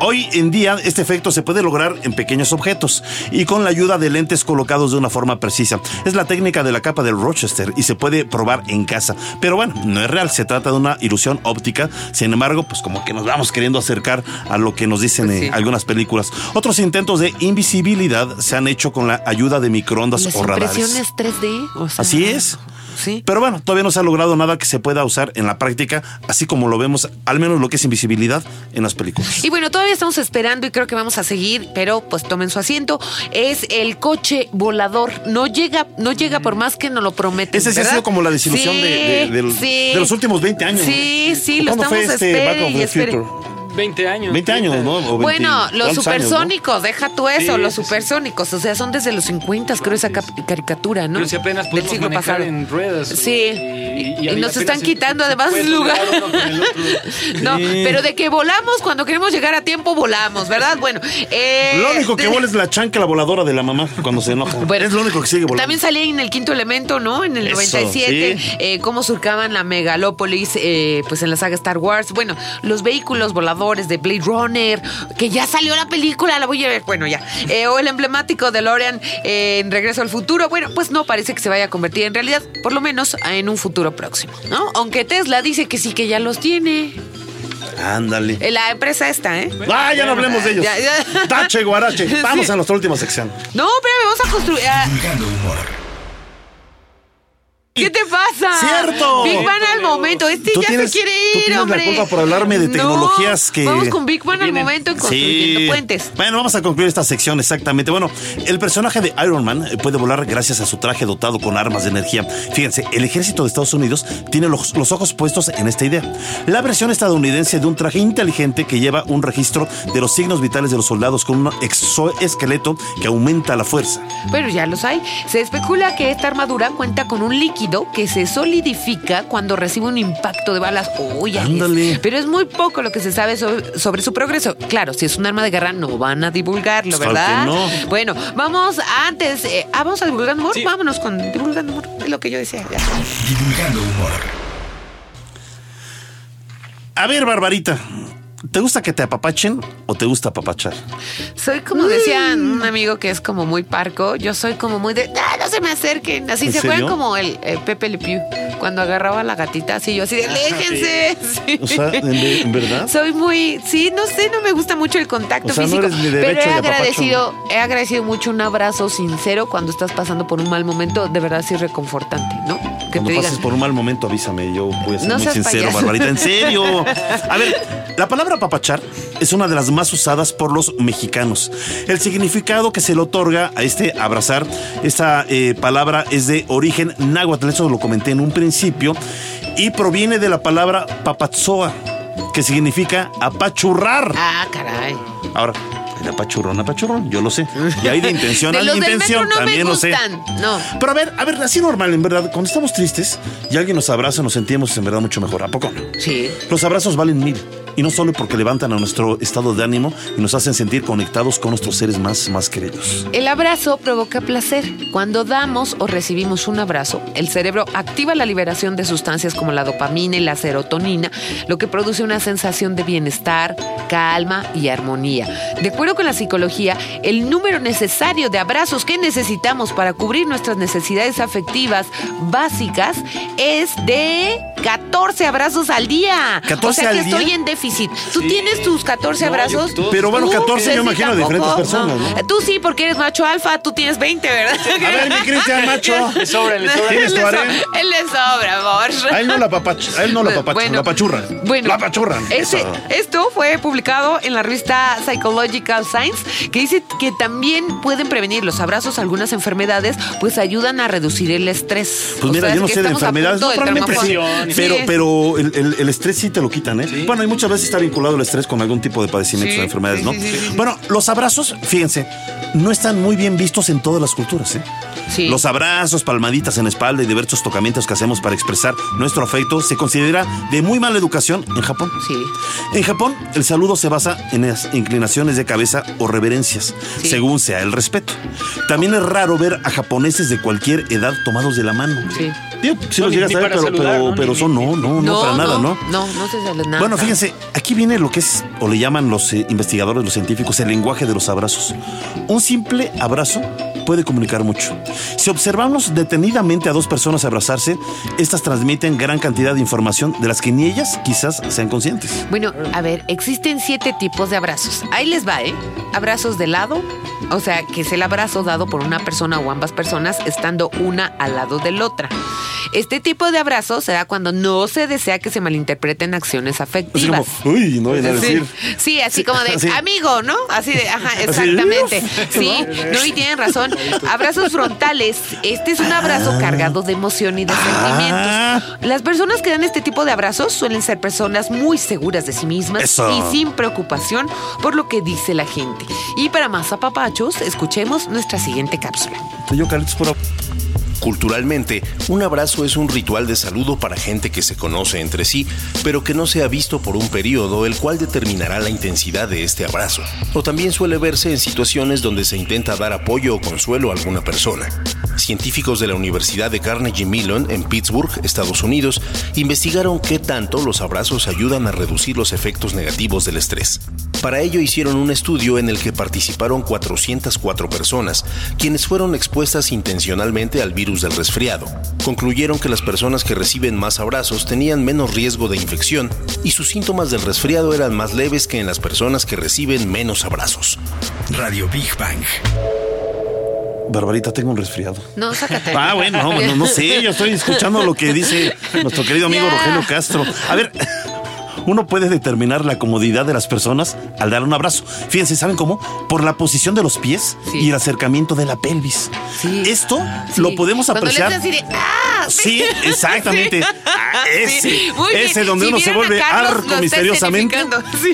Hoy en día, este efecto se puede lograr en pequeños objetos y con la ayuda de lentes colocados de una forma precisa. Es la técnica de la capa del Rochester y se puede probar en casa. Pero bueno, no es real, se trata de una ilusión óptica. Sin embargo, pues como que nos vamos queriendo acercar a lo que nos dicen Pues sí. algunas películas. Otros intentos de invisibilidad se han hecho con la ayuda de microondas Las o radares. impresiones 3D. o sea, Así es. Sí. Pero bueno, todavía no se ha logrado nada que se pueda usar en la práctica, así como lo vemos, al menos lo que es invisibilidad en las películas. Y bueno, todavía estamos esperando y creo que vamos a seguir, pero pues tomen su asiento. Es el coche volador. No llega, no llega por más que nos lo prometen. Ese sí ha sido como la desilusión Sí, de, de- del- sí. de los últimos 20 años. Sí, sí, lo ¿Cuándo estamos fue este espere Back of y the espere. Future? 20 años. 20 años, ¿no? O 20 Bueno, los ¿cuántos años, no? supersónicos, deja tú eso, Sí, los supersónicos, o sea, son desde los 50, creo, esa caricatura, ¿no? Pero si apenas Del siglo pasado. en ruedas. Sí, y, y nos están quitando se además lugar. el otro. No, Sí. pero de que volamos cuando queremos llegar a tiempo, volamos, ¿verdad? Bueno, eh, Lo único que de- vuela es la chancla voladora de la mamá cuando se enoja. Bueno, es lo único que sigue volando. También salía en el quinto elemento, ¿no? En el Eso, 97, sí. eh, cómo surcaban la megalópolis, eh, pues en la saga Star Wars. Bueno, los vehículos voladores de Blade Runner, que ya salió la película, la voy a ver, bueno, ya. Eh, o el emblemático DeLorean eh, en Regreso al Futuro. Bueno, pues no parece que se vaya a convertir en realidad, por lo menos en un futuro próximo, ¿no? Aunque Tesla dice que sí que ya los tiene. Ándale. Eh, La empresa esta, ¿eh? Ah, ya no hablemos de ellos. Ya, ya. Tache, guarache. Vamos Sí. a nuestra última sección. No, espérame, vamos a construir. ah. ¿Qué te pasa? ¡Cierto! Big Bang al momento. Este Tú ya tienes- se quiere tú ir, tienes la hombre. culpa por hablarme de No, tecnologías que- Vamos con Big Bang al momento en construyendo puentes. Bueno, vamos a concluir esta sección exactamente. Bueno, el personaje de Iron Man eh, puede volar gracias a su traje dotado con armas de energía. Fíjense, el ejército de Estados Unidos tiene los, los ojos puestos en esta idea. La versión estadounidense de un traje inteligente que lleva un registro de los signos vitales de los soldados con un exoesqueleto que aumenta la fuerza. Pero ya los hay. Se especula que esta armadura cuenta con un líquido que se solidifica cuando recibe un impacto de balas. Uy. Ándale. Pero es muy poco lo que se sabe sobre, sobre su progreso. Claro, si es un arma de guerra, no van a divulgarlo, Pues, ¿verdad? claro que no. Bueno, vamos antes. eh, ah, vamos a divulgar humor. Sí. Vámonos con divulgando humor. Es lo que yo decía. ya. Divulgando humor. A ver, Barbarita, ¿te gusta que te apapachen o te gusta apapachar? Soy como decía un amigo que es como muy parco, yo soy como muy de, "Ah, se me acerquen. Así ¿En se acuerdan como el eh, Pepe Le Pew, cuando agarraba a la gatita, así yo así de, aléjense. Sí. O sea, ¿en, en verdad? Soy muy, sí, no sé, no me gusta mucho el contacto O sea, no físico, eres ni pero derecho he agradecido, he agradecido mucho un abrazo sincero cuando estás pasando por un mal momento, de verdad sí reconfortante, ¿no? Que Cuando te pases digan, por un mal momento, avísame. Yo voy a ser No muy sincero, payaso. Barbarita. En serio. A ver, la palabra papachar es una de las más usadas por los mexicanos. El significado que se le otorga a este abrazar, esta eh, palabra es de origen náhuatl. Eso lo comenté en un principio. Y proviene de la palabra papatzoa, que significa apachurrar. ah, caray. Ahora, el apachurrón, apachurrón, yo lo sé. Y hay de intención De a los intención, no me también lo sé. no. Pero a ver, a ver, así normal, en verdad, cuando estamos tristes y alguien nos abraza, nos sentimos en verdad mucho mejor. ¿A poco no? Sí. Los abrazos valen mil. Y no solo porque levantan a nuestro estado de ánimo y nos hacen sentir conectados con nuestros seres más, más queridos. El abrazo provoca placer. Cuando damos o recibimos un abrazo, el cerebro activa la liberación de sustancias como la dopamina y la serotonina, lo que produce una sensación de bienestar, calma y armonía. De acuerdo con la psicología, el número necesario de abrazos que necesitamos para cubrir nuestras necesidades afectivas básicas es de 14 abrazos al día. 14 o sea que día. estoy en déficit. ¿Tú tienes tus 14 No, yo abrazos? todos. Pero bueno, Tú, 14 yo imagino de diferentes personas, ¿no? Tú sí, porque eres macho alfa, tú tienes 20, ¿verdad? A ver, mi Cristian Macho. Le sobra, le sobra. ¿Tienes Él le tu so-? Él le sobra, amor. A él no la a él no la Bueno, la apachurran. Bueno, la apachurran. este- esto fue publicado en la revista Psychological Science, que dice que también pueden prevenir los abrazos algunas enfermedades, pues ayudan a reducir el estrés. Pues O mira, sea, yo no sé de enfermedades, no, probablemente sí. Pero, pero el, el- el estrés sí te lo quitan, ¿eh? Bueno, y muchas veces está vinculado el estrés con algún tipo de padecimientos Sí, de enfermedades, ¿no? sí, sí, sí. Bueno, los abrazos, fíjense, no están muy bien vistos en todas las culturas, ¿eh? Sí. Los abrazos, palmaditas en la espalda y diversos tocamientos que hacemos para expresar nuestro afecto se considera de muy mala educación en Japón. Sí. En Japón, el saludo se basa en las inclinaciones de cabeza o reverencias, Sí. según sea el respeto. También es raro ver a japoneses de cualquier edad tomados de la mano. Sí. Digo, sí No, los llegas a ver, pero, saludar, pero, ¿no? pero Son no, no, no, para nada, ¿no? No, no se sale nada. Bueno, fíjense, aquí viene lo que es, o le llaman los eh, investigadores, los científicos, el lenguaje de los abrazos. Un simple abrazo puede comunicar mucho. Si observamos detenidamente a dos personas abrazarse, estas transmiten gran cantidad de información de las que ni ellas quizás sean conscientes. Bueno, a ver, existen siete tipos de abrazos. Ahí les va, ¿eh? Abrazos de lado, o sea, que es el abrazo dado por una persona o ambas personas estando una al lado de la otra. Este tipo de abrazo se da cuando no se desea que se malinterpreten acciones Así afectivas. como, uy, no voy a Sí, decir. sí, así como de así. amigo, ¿no? Así de, ajá, Así, exactamente. Sí, no, y tienen razón. Abrazos frontales. Este es un abrazo cargado de emoción y de Ah. sentimientos. Las personas que dan este tipo de abrazos suelen ser personas muy seguras de sí mismas Eso. y sin preocupación por lo que dice la gente. Y para más apapachos, escuchemos nuestra siguiente cápsula. Soy yo, Carlitos, por Culturalmente, un abrazo es un ritual de saludo para gente que se conoce entre sí, pero que no se ha visto por un periodo, el cual determinará la intensidad de este abrazo. O también suele verse en situaciones donde se intenta dar apoyo o consuelo a alguna persona. Científicos de la Universidad de Carnegie Mellon en Pittsburgh, Estados Unidos, investigaron qué tanto los abrazos ayudan a reducir los efectos negativos del estrés. Para ello hicieron un estudio en el que participaron 404 personas, quienes fueron expuestas intencionalmente al virus del resfriado. Concluyeron que las personas que reciben más abrazos tenían menos riesgo de infección y sus síntomas del resfriado eran más leves que en las personas que reciben menos abrazos. Radio Big Bang. Barbarita, tengo un resfriado. No, sácate. Ah, bueno, no, sé, yo estoy escuchando lo que dice nuestro querido amigo. Rogelio Castro. A ver, uno puede determinar la comodidad de las personas al dar un abrazo. Fíjense, ¿saben cómo? Por la posición de los pies Sí. y el acercamiento de la pelvis. Sí. Esto Sí. lo podemos le apreciar. haces así de, ¡ah! Sí, exactamente. Ah, ese, ese donde Si uno se vuelve Carlos, lo arco misteriosamente.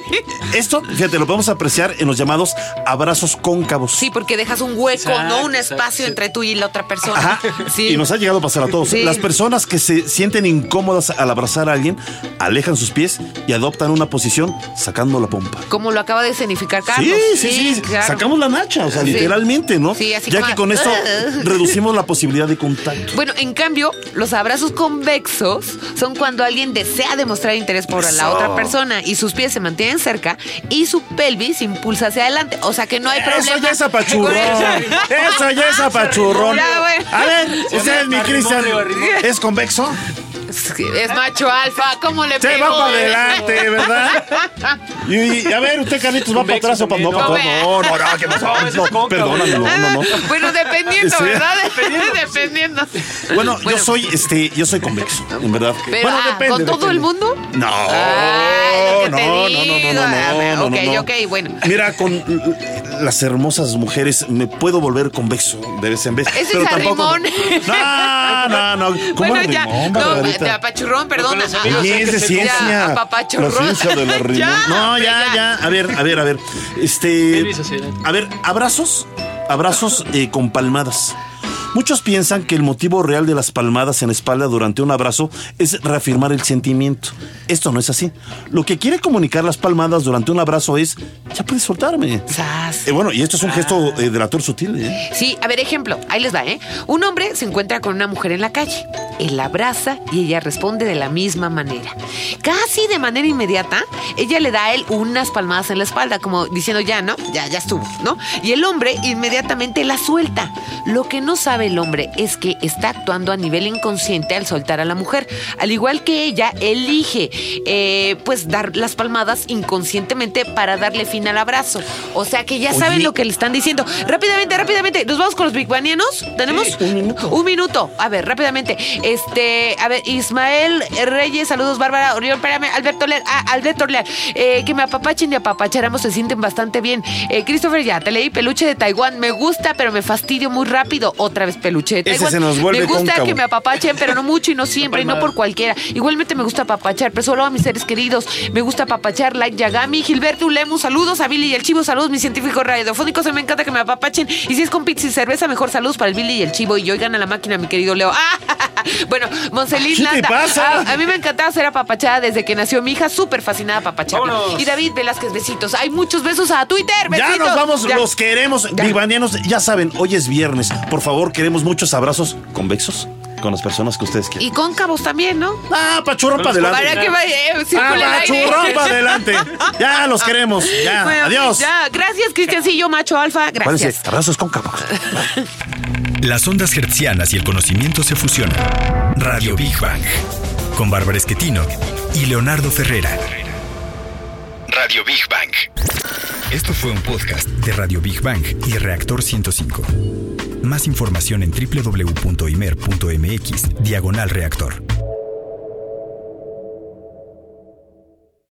Esto, fíjate, lo podemos apreciar en los llamados abrazos cóncavos. Sí, porque dejas un hueco, Exacto, no un exacto, espacio sí. entre tú y la otra persona. Ajá. Sí. Y nos ha llegado a pasar a todos. Sí. Las personas que se sienten incómodas al abrazar a alguien alejan sus pies y adoptan una posición sacando la pompa. Como lo acaba de escenificar Carlos. Sí, sí, sí. claro. Sacamos la nacha, o sea, Sí. literalmente, ¿no? Sí, así ya como- que con esto reducimos la posibilidad de contacto. Bueno, en cambio, los abrazos convexos son cuando alguien desea demostrar interés por Eso. la otra persona y sus pies se mantienen cerca y su pelvis impulsa hacia adelante. O sea que no hay problema. Eso ya es apachurrón. eso. Ya es apachurrón. A ver, usted es mi Cristian. ¿Es convexo? Es que macho alfa, ¿cómo le Se pego? va para adelante, ¿verdad? Y, y, a ver, usted, Carlitos, ¿va para atrás o para no para? No, no, no, ¿qué pasó? No, No, perdóname, no, no, no. Bueno, dependiendo. ¿verdad? Dependiendo. Bueno, yo soy, este, yo soy convexo, en verdad. Pero, bueno, ah, ¿con todo depende. el mundo? No, que no, no, no, no, digo. no, no, no, no, Ok, no. ok, bueno. Mira, con las hermosas mujeres me puedo volver convexo de vez en vez. Ese pero es tampoco. arrimón. No, no, no. ¿Cómo Bueno, ya. No? De apachurrón, amigos Oye, es de ciencia. Ya, apapachurrón. La ciencia. Ya, no, ya, ya. ya. A ver, a ver, a ver. Este. A ver, abrazos. Abrazos eh, con palmadas. Muchos piensan que el motivo real de las palmadas en la espalda durante un abrazo es reafirmar el sentimiento. Esto no es así. Lo que quiere comunicar las palmadas durante un abrazo es, ya puedes soltarme. Sas. Eh, bueno, y esto es un gesto eh, delator sutil, ¿eh? Sí, a ver, ejemplo, ahí les va, ¿eh? Un hombre se encuentra con una mujer en la calle. Él la abraza y ella responde de la misma manera. Casi de manera inmediata, ella le da a él unas palmadas en la espalda, como diciendo ya, ¿no? Ya, ya estuvo, ¿no? Y el hombre inmediatamente la suelta. Lo que no sabe el hombre es que está actuando a nivel inconsciente al soltar a la mujer. Al igual que ella, elige, eh, pues, dar las palmadas inconscientemente para darle fin al abrazo. O sea que ya saben lo que le están diciendo. Rápidamente, rápidamente. ¿Nos vamos con los Big Banianos? ¿Tenemos? un minuto. Un minuto. A ver, rápidamente. Este, a ver, Ismael Reyes, saludos, Bárbara Oriol, espérame, Alberto Leal, ah, Alberto Leal, eh, que me apapachen y apapacharamos se sienten bastante bien. Eh, Christopher, ya te leí peluche de Taiwán, me gusta, pero me fastidio muy rápido. Otra vez de Ese se nos vuelve me gusta cóncavo. que me apapachen, pero no mucho y no siempre, y no por cualquiera. Igualmente me gusta apapachar, pero solo a mis seres queridos. Me gusta apapachar, like Yagami, Gilberto Ulemu, saludos a Billy y el Chivo, saludos mis científicos radiofónicos, me encanta que me apapachen. Y si es con pizza y cerveza, mejor saludos para el Billy y el Chivo. Y oigan a la máquina, mi querido Leo. Ah, bueno, Monselín ¿Qué te pasa? A, a mí me encantaba ser apapachada desde que nació mi hija, súper fascinada apapacharla. Vámonos. Y David Velázquez, besitos. Hay muchos besos a Twitter, Ya besitos. nos vamos, Ya. los queremos. Ya. Vivanianos, ya saben, hoy es viernes. Por favor, queremos muchos abrazos convexos. con las personas que ustedes quieran. Y cóncavos también, ¿no? Ah, pachurrón para adelante. Para que vaya, eh, Ah, pachurrón para adelante. Ya los queremos. Ya, Bueno, adiós. Ya, gracias, Cristiancillo, macho alfa. Gracias. abrazos cóncavos. Las ondas hertzianas y el conocimiento se fusionan. Radio Big Bang. Con Bárbara Esquetino y Leonardo Ferrera. Radio Big Bang. Esto fue un podcast de Radio Big Bang y Reactor 105. Más información en www.imer.mx, diagonal reactor.